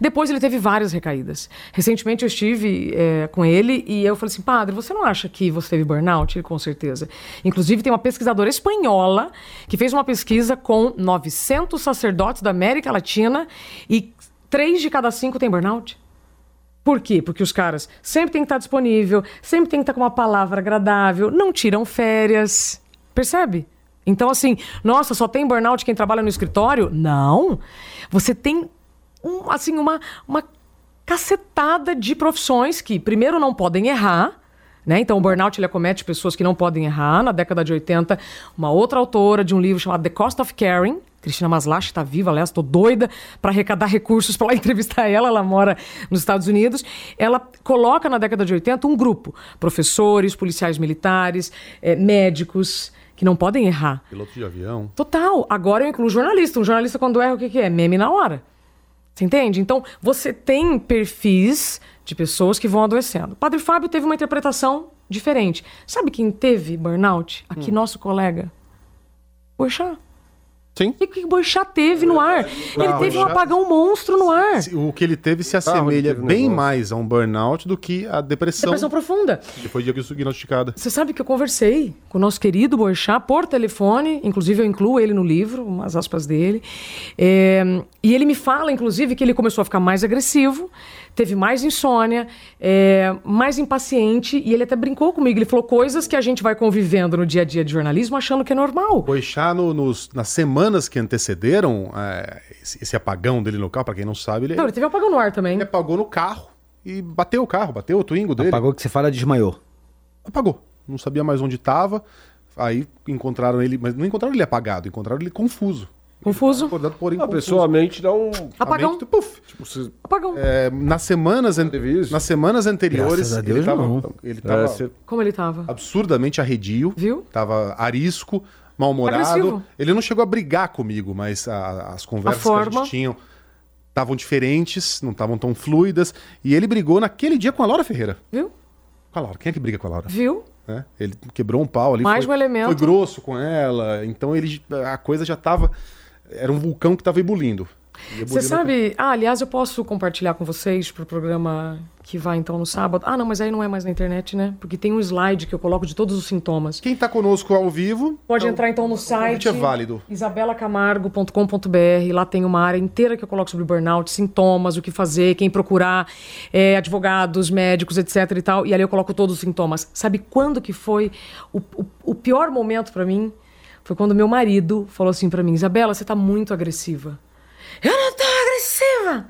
Depois ele teve várias recaídas. Recentemente eu estive eh, com ele e eu falei assim, padre, você não acha que você teve burnout? Ele, com certeza. Inclusive tem uma pesquisadora espanhola que fez uma pesquisa com 900 sacerdotes da América Latina e três de cada cinco têm burnout. Por quê? Porque os caras sempre têm que estar disponível, sempre tem que estar com uma palavra agradável, não tiram férias. Percebe? Então, assim, nossa, só tem burnout quem trabalha no escritório? Não. Você tem, um, assim, uma, uma cacetada de profissões que, primeiro, não podem errar. Né? Então, o burnout ele acomete pessoas que não podem errar. Na década de 80, uma outra autora de um livro chamado The Cost of Caring, Cristina Maslach, está viva, aliás, estou doida para arrecadar recursos para lá entrevistar ela. Ela mora nos Estados Unidos. Ela coloca na década de 80 um grupo: professores, policiais militares, eh, médicos, que não podem errar. Piloto de avião. Total. Agora eu incluo jornalista. Um jornalista, quando erra, o que, que é? Meme na hora. Você entende? Então, você tem perfis de pessoas que vão adoecendo. O Padre Fábio teve uma interpretação diferente. Sabe quem teve burnout? Aqui, nosso colega. Boixá. Sim. O que, que Boixá teve no ar? Ele Não, teve um Boixá- apagão monstro no ar. O que ele teve se Ah, assemelha teve um bem negócio. mais a um burnout do que a depressão, Depressão profunda. que foi diagnosticada. Você sabe que eu conversei com o nosso querido Boixá por telefone, inclusive eu incluo ele no livro, umas aspas dele. É, e ele me fala, inclusive, que ele começou a ficar mais agressivo, teve mais insônia, é, mais impaciente, e ele até brincou comigo. Ele falou coisas que a gente vai convivendo no dia a dia de jornalismo achando que é normal. Boixá, no- nos, nas semanas que antecederam é, esse, esse apagão dele no carro, pra quem não sabe, ele, Não, ele teve um apagão no ar também. ele apagou no carro e bateu o carro, bateu o Twingo dele. Apagou que você fala, desmaiou. Apagou. Não sabia mais onde estava. Aí encontraram ele, mas não encontraram ele apagado, encontraram ele confuso. Confuso. Acordado, porém, A confuso. pessoa, a mente dá um. Apagão. A mente, puf, Tipo, você- Apagão. É, nas semanas an- Teve isso? nas semanas anteriores Graças a Deus, ele tava, não. ele tava é, Como ele tava? absurdamente arredio, Viu? tava arisco, mal-humorado. Agressivo. Ele não chegou a brigar comigo, mas a- as conversas que a forma. gente tinha estavam diferentes, não estavam tão fluidas, e ele brigou naquele dia com a Laura Ferreira. Viu? Com a Laura. Quem é que briga com a Laura? Viu? né? Ele quebrou um pau ali. Mais foi, um elemento. Foi grosso com ela. Então ele, a coisa já tava. Era um vulcão que tava ebulindo. Você sabe. Ah, aliás, eu posso compartilhar com vocês pro programa que vai então no sábado. Ah, não, mas aí não é mais na internet, né? Porque tem um slide que eu coloco de todos os sintomas. Quem tá conosco ao vivo. Pode então, entrar então no o site. convite é válido. isabelacamargo.com.br. Lá tem uma área inteira que eu coloco sobre burnout, sintomas, o que fazer, quem procurar, é, advogados, médicos, etc e tal. E ali eu coloco todos os sintomas. Sabe quando que foi o, o, o pior momento pra mim? Foi quando meu marido falou assim pra mim: Isabela, você tá muito agressiva. Eu não tô agressiva!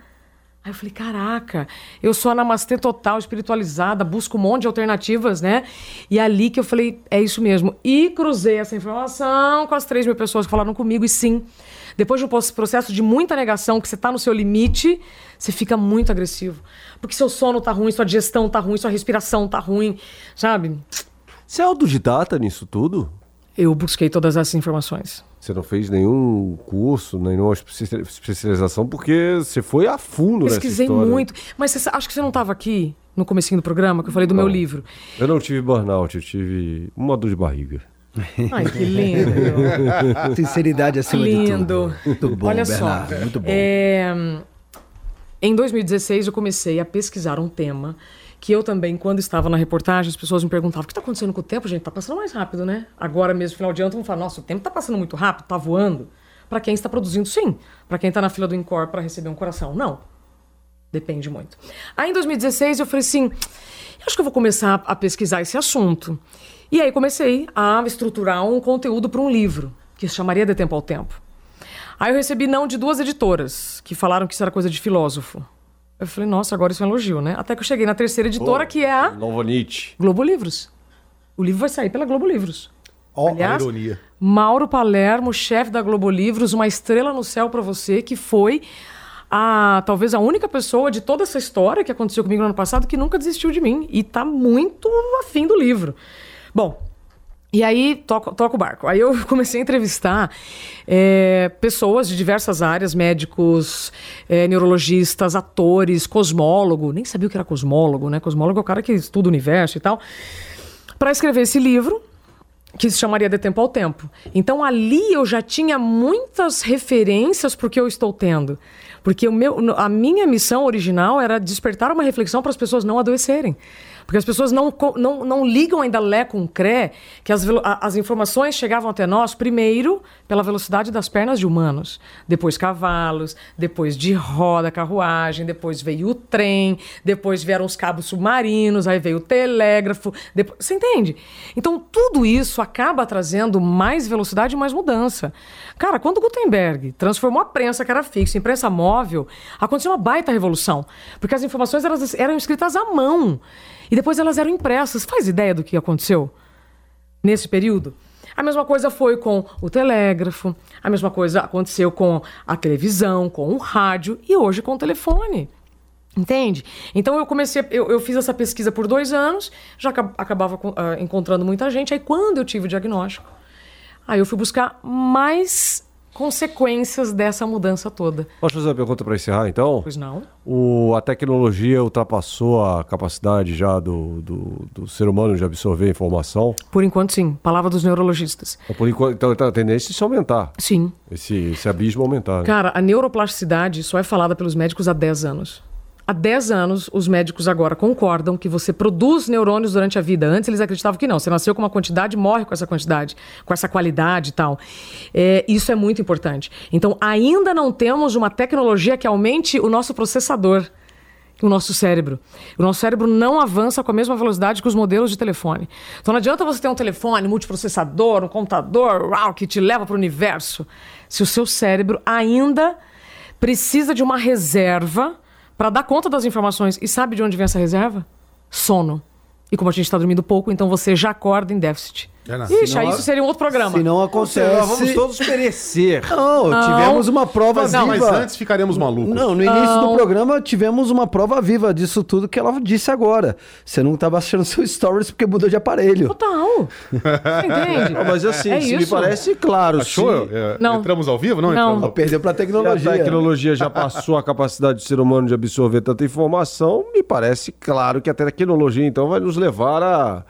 Aí eu falei, caraca, eu sou a namastê total, espiritualizada, busco um monte de alternativas, né? E ali que eu falei, é isso mesmo. E cruzei essa informação com as 3 mil pessoas que falaram comigo, e sim, depois de um processo de muita negação, que você tá no seu limite, você fica muito agressivo. Porque seu sono tá ruim, sua digestão tá ruim, sua respiração tá ruim, sabe? Você é autodidata nisso tudo? Eu busquei todas essas informações. Você não fez nenhum curso, nenhuma espe- especialização, porque você foi a fundo nessa Pesquisei história. muito. Mas você, acho que você não estava aqui no comecinho do programa, que eu falei do meu livro. Eu não tive burnout, eu tive uma dor de barriga. Ai, que lindo. Sinceridade acima de lindo. tudo. Muito bom, Olha Bernardo. só. Muito bom. é, em 2016, eu comecei a pesquisar um tema que eu também, quando estava na reportagem, as pessoas me perguntavam: o que está acontecendo com o tempo, gente? Está passando mais rápido, né? Agora mesmo, final de ano, todo mundo fala: nossa, o tempo está passando muito rápido, está voando. Para quem está produzindo, sim. Para quem está na fila do Incor para receber um coração, não. Depende muito. Aí em 2016 eu falei assim: acho que eu vou começar a pesquisar esse assunto. E aí comecei a estruturar um conteúdo para um livro, que se chamaria De Tempo ao Tempo. Aí eu recebi não de duas editoras, que falaram que isso era coisa de filósofo. Eu falei, nossa, agora isso é um elogio, né? Até que eu cheguei na terceira editora, que é a Novo Nietzsche. Globo Livros. O livro vai sair pela Globo Livros. Ó, Aliás, a ironia. Mauro Palermo, chefe da Globo Livros, uma estrela no céu para você, que foi a talvez a única pessoa de toda essa história que aconteceu comigo no ano passado que nunca desistiu de mim e tá muito afim do livro. Bom, e aí toco, toco o barco. Aí eu comecei a entrevistar é, pessoas de diversas áreas, médicos, é, neurologistas, atores, cosmólogo. Nem sabia o que era cosmólogo, né? Cosmólogo é o cara que estuda o universo e tal. Para escrever esse livro, que se chamaria De Tempo ao Tempo. Então ali eu já tinha muitas referências para o que eu estou tendo. Porque o meu, a minha missão original era despertar uma reflexão para as pessoas não adoecerem. Porque as pessoas não, não, não ligam ainda lé com cré que as, as informações chegavam até nós primeiro pela velocidade das pernas de humanos, depois cavalos, depois de roda, carruagem, depois veio o trem, depois vieram os cabos submarinos, aí veio o telégrafo. Depois, você entende? Então tudo isso acaba trazendo mais velocidade e mais mudança. Cara, quando Gutenberg transformou a prensa que era fixa em prensa móvel, aconteceu uma baita revolução. Porque as informações elas eram escritas à mão. E depois elas eram impressas. Faz ideia do que aconteceu nesse período? A mesma coisa foi com o telégrafo, a mesma coisa aconteceu com a televisão, com o rádio e hoje com o telefone. Entende? Então eu comecei, eu, eu fiz essa pesquisa por dois anos, já acab- acabava ah, encontrando muita gente. Aí quando eu tive o diagnóstico, aí eu fui buscar mais consequências dessa mudança toda. Posso fazer uma pergunta para encerrar, então? Pois não? O, a tecnologia ultrapassou a capacidade já do, do, do ser humano de absorver informação? Por enquanto, sim. Palavra dos neurologistas. Por enquanto, então tá, a tendência é isso aumentar. Sim. Esse, esse abismo aumentar. né? Cara, a neuroplasticidade só é falada pelos médicos há 10 anos. Há 10 anos, os médicos agora concordam que você produz neurônios durante a vida. Antes eles acreditavam que não. Você nasceu com uma quantidade, morre com essa quantidade, com essa qualidade e tal. É, isso é muito importante. Então, ainda não temos uma tecnologia que aumente o nosso processador, o nosso cérebro. O nosso cérebro não avança com a mesma velocidade que os modelos de telefone. Então não adianta você ter um telefone multiprocessador, um computador, uau, que te leva para o universo, se o seu cérebro ainda precisa de uma reserva para dar conta das informações. E sabe de onde vem essa reserva? Sono. E como a gente está dormindo pouco, então você já acorda em déficit. É, não. Ixi, aí isso seria um outro programa. Se não acontece. nós vamos todos perecer. Não, tivemos uma prova Mas, viva. mas antes ficaremos malucos. Não, no início Não. do programa tivemos uma prova viva disso tudo que ela disse agora. Você não estava achando seu stories porque mudou de aparelho. Total. Você entende? Ah, mas assim, É se me isso. parece claro. Achou? Se, É, Não. Entramos ao vivo? Não, Não. entramos ao Perdeu pra se a tecnologia. tecnologia já passou a capacidade do ser humano de absorver tanta informação, me parece claro que a tecnologia então vai nos levar à,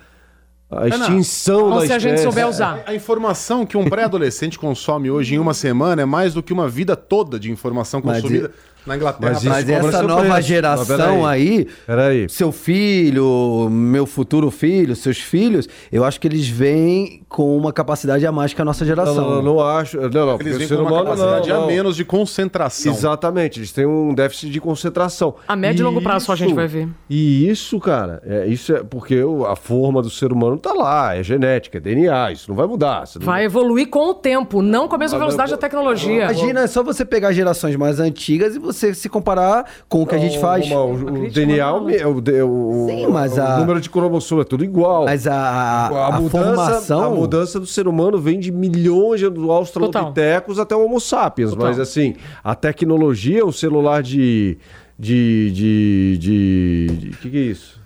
à extinção da se a gente espécie. souber usar. A informação que um pré-adolescente consome hoje em uma semana é mais do que uma vida toda de informação Mas consumida na Inglaterra. mas Mas essa nova preço. geração Mas peraí. aí, Peraí. seu filho, meu futuro filho, seus filhos, eu acho que eles vêm com uma capacidade a mais que a nossa geração. não, não, não acho. Não, não, Eles vêm ser com uma humano capacidade não, a menos de concentração. Exatamente, eles têm um déficit de concentração. A médio e longo prazo só a gente vai ver. E isso, cara, é, isso é porque a forma do ser humano tá lá, é genética, é DNA, isso não vai mudar. não- Vai evoluir com o tempo, não com a mesma velocidade da tecnologia. Imagina, é só você pegar gerações mais antigas e você se comparar com o que a gente faz. Uma- o, o crítica DNA, não o, o, o- Sim, mas o a- número de cromossomo é tudo igual. Mas a, a, a formação. a mudança do ser humano vem de milhões de australopitecos até o Homo sapiens. Total. Mas assim, a tecnologia, o celular de. de. de. de. de- que, que é isso?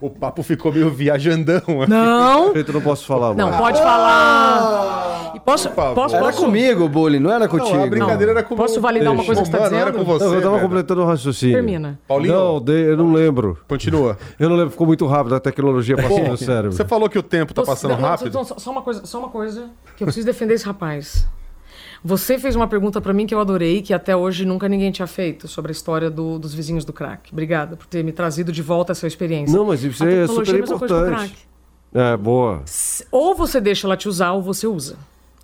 O, o papo ficou meio viajandão. Não, Eu não posso falar não, mais. pode falar. E posso, favor. posso, Era posso, comigo o bullying, não era contigo. Não, a brincadeira era com Posso validar uma coisa que você tá não era dizendo? com você. Não, eu tava velho. completando o raciocínio. Termina. Paulinho, Não, de- eu não lembro. continua. Eu não lembro, ficou muito rápido a tecnologia passando no cérebro. Você falou que o tempo tá Você- passando não, não, rápido. não, só- só uma coisa, só uma coisa que eu preciso defender esse rapaz. Você fez uma pergunta pra mim que eu adorei, que até hoje nunca ninguém tinha feito, sobre a história do- dos vizinhos do crack. Obrigada por ter me trazido de volta essa experiência. Não, mas isso A é tecnologia super é a mesma coisa que o importante. crack. É, boa. Ou você deixa ela te usar, ou você usa.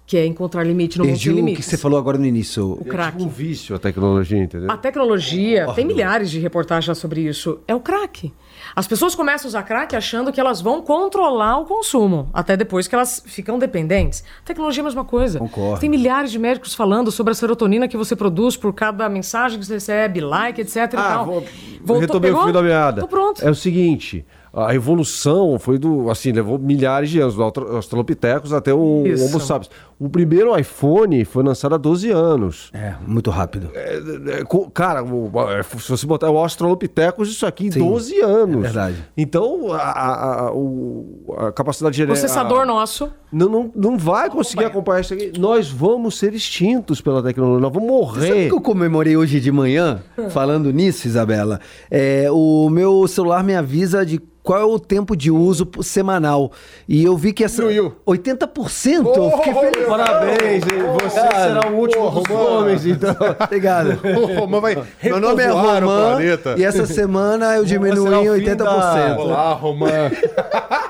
Que é encontrar limite no mundo Perdi sem o que você falou agora no início. O crack. Um vício a tecnologia, entendeu? A tecnologia, tem milhares de reportagens sobre isso, é o crack. As pessoas começam a usar crack achando que elas vão controlar o consumo, até depois que elas ficam dependentes. A tecnologia é a mesma coisa. Concordo. Tem milhares de médicos falando sobre a serotonina que você produz por cada mensagem que você recebe, like, etc. e Ah, tal. vou, Voltou- retomei o fio da meada. Tô pronto. É o seguinte, a evolução foi do, assim, levou milhares de anos, do Australopithecus até o Isso. Homo sapiens. O primeiro iPhone foi lançado há 12 anos. É, muito rápido. É, é, co- cara, o- é, se você botar o Australopithecus, isso aqui em Sim, 12 anos. é verdade. Então, a, a- a- o- a capacidade genética... Processador nosso. Não, não, não vai conseguir acompanhar isso aqui. Nós vamos ser extintos pela tecnologia, nós vamos Sabe o morrer. que eu comemorei hoje de manhã, falando nisso, Isabela? É, o meu celular me avisa de qual é o tempo de uso semanal. E eu vi que essa. Diminuiu. 80%! eu fiquei feliz. Parabéns, hein? Você Cara, será o último dos homens, então. Obrigado. O Romã vai Meu nome é repovoar o Romã planeta. e essa semana eu diminui o em fim 80%. da- Olá, Romã.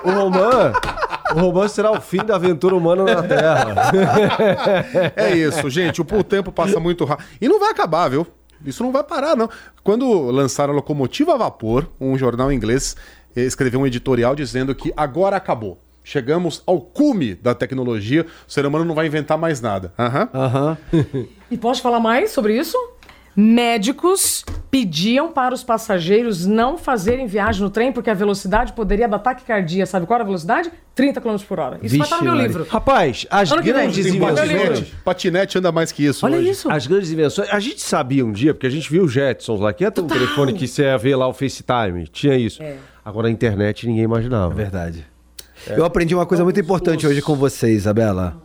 O Romã, o Romã será o fim da aventura humana na Terra. É isso, gente. O, o tempo passa muito rápido. E não vai acabar, viu? Isso não vai parar, não. Quando lançaram a locomotiva a vapor, um jornal inglês eh, escreveu um editorial dizendo que agora acabou. Chegamos ao cume da tecnologia, o ser humano não vai inventar mais nada. Aham. Aham. E posso falar mais sobre isso? Médicos pediam para os passageiros não fazerem viagem no trem porque a velocidade poderia dar taquicardia. Sabe qual era a velocidade? 30 km por hora. Isso vai estar no meu livro. Rapaz, as Ano grandes invenções. Patinete anda mais que isso. Olha hoje. isso. As grandes invenções. A gente sabia um dia, porque a gente viu o Jetsons lá, que ia ter um telefone que você ia ver lá o FaceTime. Tinha isso. Agora a internet ninguém imaginava. É verdade. Eu aprendi uma coisa muito importante hoje com você, Isabela.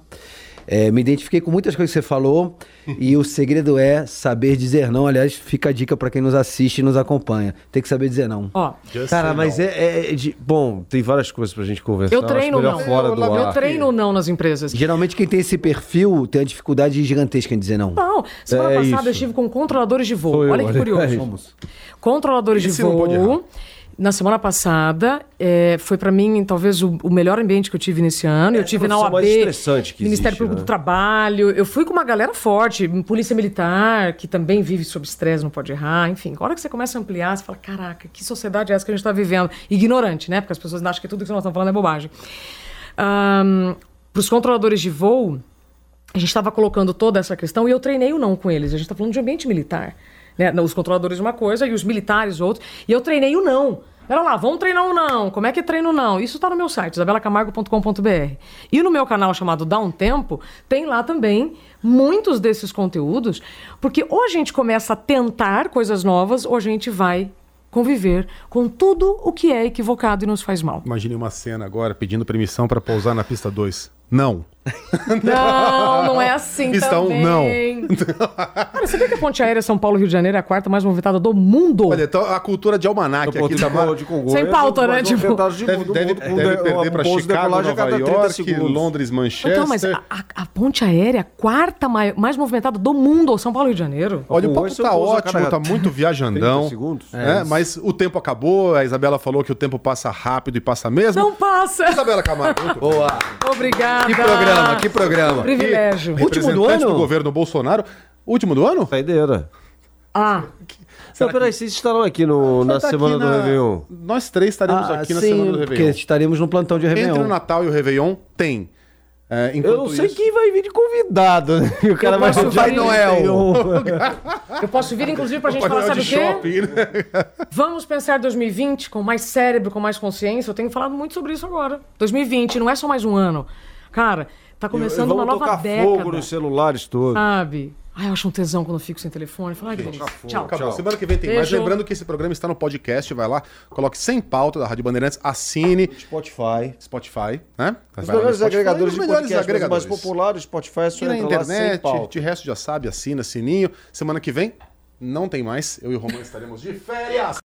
É, me identifiquei com muitas coisas que você falou e o segredo é saber dizer não. Aliás, fica a dica para quem nos assiste e nos acompanha. Tem que saber dizer não. Ó, Just Cara, mas no. é, é de- Bom, tem várias coisas pra gente conversar. eu treino não. fora do eu ar. treino não nas empresas. Geralmente quem tem esse perfil tem uma dificuldade gigantesca em dizer não. Não, semana É passada eu isso. estive com controladores de voo. Eu, Olha que curioso. Somos. Controladores Esse de não pode errar. voo. Na semana passada, é, foi pra mim talvez o, o melhor ambiente que eu tive nesse ano. eu tive na É, OAB, mais estressante que Ministério existe, Público né? do Trabalho. Eu fui com uma galera forte, polícia militar, que também vive sob estresse, não pode errar. Enfim, a hora que você começa a ampliar, você fala: caraca, que sociedade é essa que a gente está vivendo? Ignorante, né? Porque as pessoas acham que tudo que nós estamos falando é bobagem. Para os controladores de voo, a gente estava colocando toda essa questão e eu treinei o não com eles. A gente está falando de ambiente militar. Né? Os controladores uma coisa e os militares outro. E eu treinei o não. Pera lá, vamos treinar o não. Como é que treina o não? Isso está no meu site, isabelacamargo.com.br. E no meu canal chamado Dá um Tempo, tem lá também muitos desses conteúdos, porque ou a gente começa a tentar coisas novas, ou a gente vai conviver com tudo o que é equivocado e nos faz mal. Imagine uma cena agora pedindo permissão para pousar na pista 2. Não. Não, não é assim um, também. Cara, você vê que a ponte aérea São Paulo-Rio de Janeiro é a quarta mais movimentada do mundo? Olha, então a cultura de almanac aqui tá de Congonhas, Sem pauta, né? Tipo, movimentados de Deve, mundo, deve, mundo, deve perder de Chicago, Nova cada 30 York, segundos. Londres, Manchester. Então, mas a, a- ponte aérea, a quarta mai- mais movimentada do mundo, São Paulo e Rio de Janeiro. Olha, o papo tá ótimo, tá muito 30 viajandão. segundos. É, mas o tempo acabou, a Isabela falou que o tempo passa rápido e passa mesmo. Não passa! Isabela Camargo. Boa. Obrigada! Que programa, que programa. Privilégio. Último do ano? do governo Bolsonaro. Último do ano? Saideira. Ah, Não, peraí, vocês estarão aqui no, na tá semana aqui do na- Réveillon. Nós três estaremos Ah, aqui na sim, semana do porque Réveillon. estaremos no plantão de Entre Réveillon. o Natal e o Réveillon, tem. É, Eu não sei isso- quem vai vir de convidado. né? O cara vai Pai Noel. Réveillon. eu posso vir, inclusive, pra gente falar, Noel sabe o quê? shopping, né? Vamos pensar 2020 com mais cérebro, com mais consciência. Eu tenho falado muito sobre isso agora. 2020 não é só mais um ano. Cara, tá começando uma nova tocar década. fogo nos celulares todos. Sabe? Ai, eu acho um tesão quando eu fico sem telefone. Fala, ai, que delícia. Tchau. Acabou. Semana que vem tem mais. Beijo. Lembrando que esse programa está no podcast, vai lá, coloque sem pauta da Rádio Bandeirantes, assine Spotify. Spotify, né? Os lá melhores Spotify, agregadores os de melhores podcast, o mais agregadores. popular, o Spotify, é só E na lá internet, pauta. de resto já sabe, assina, sininho. Semana que vem não tem mais. Eu e o Romano estaremos de férias.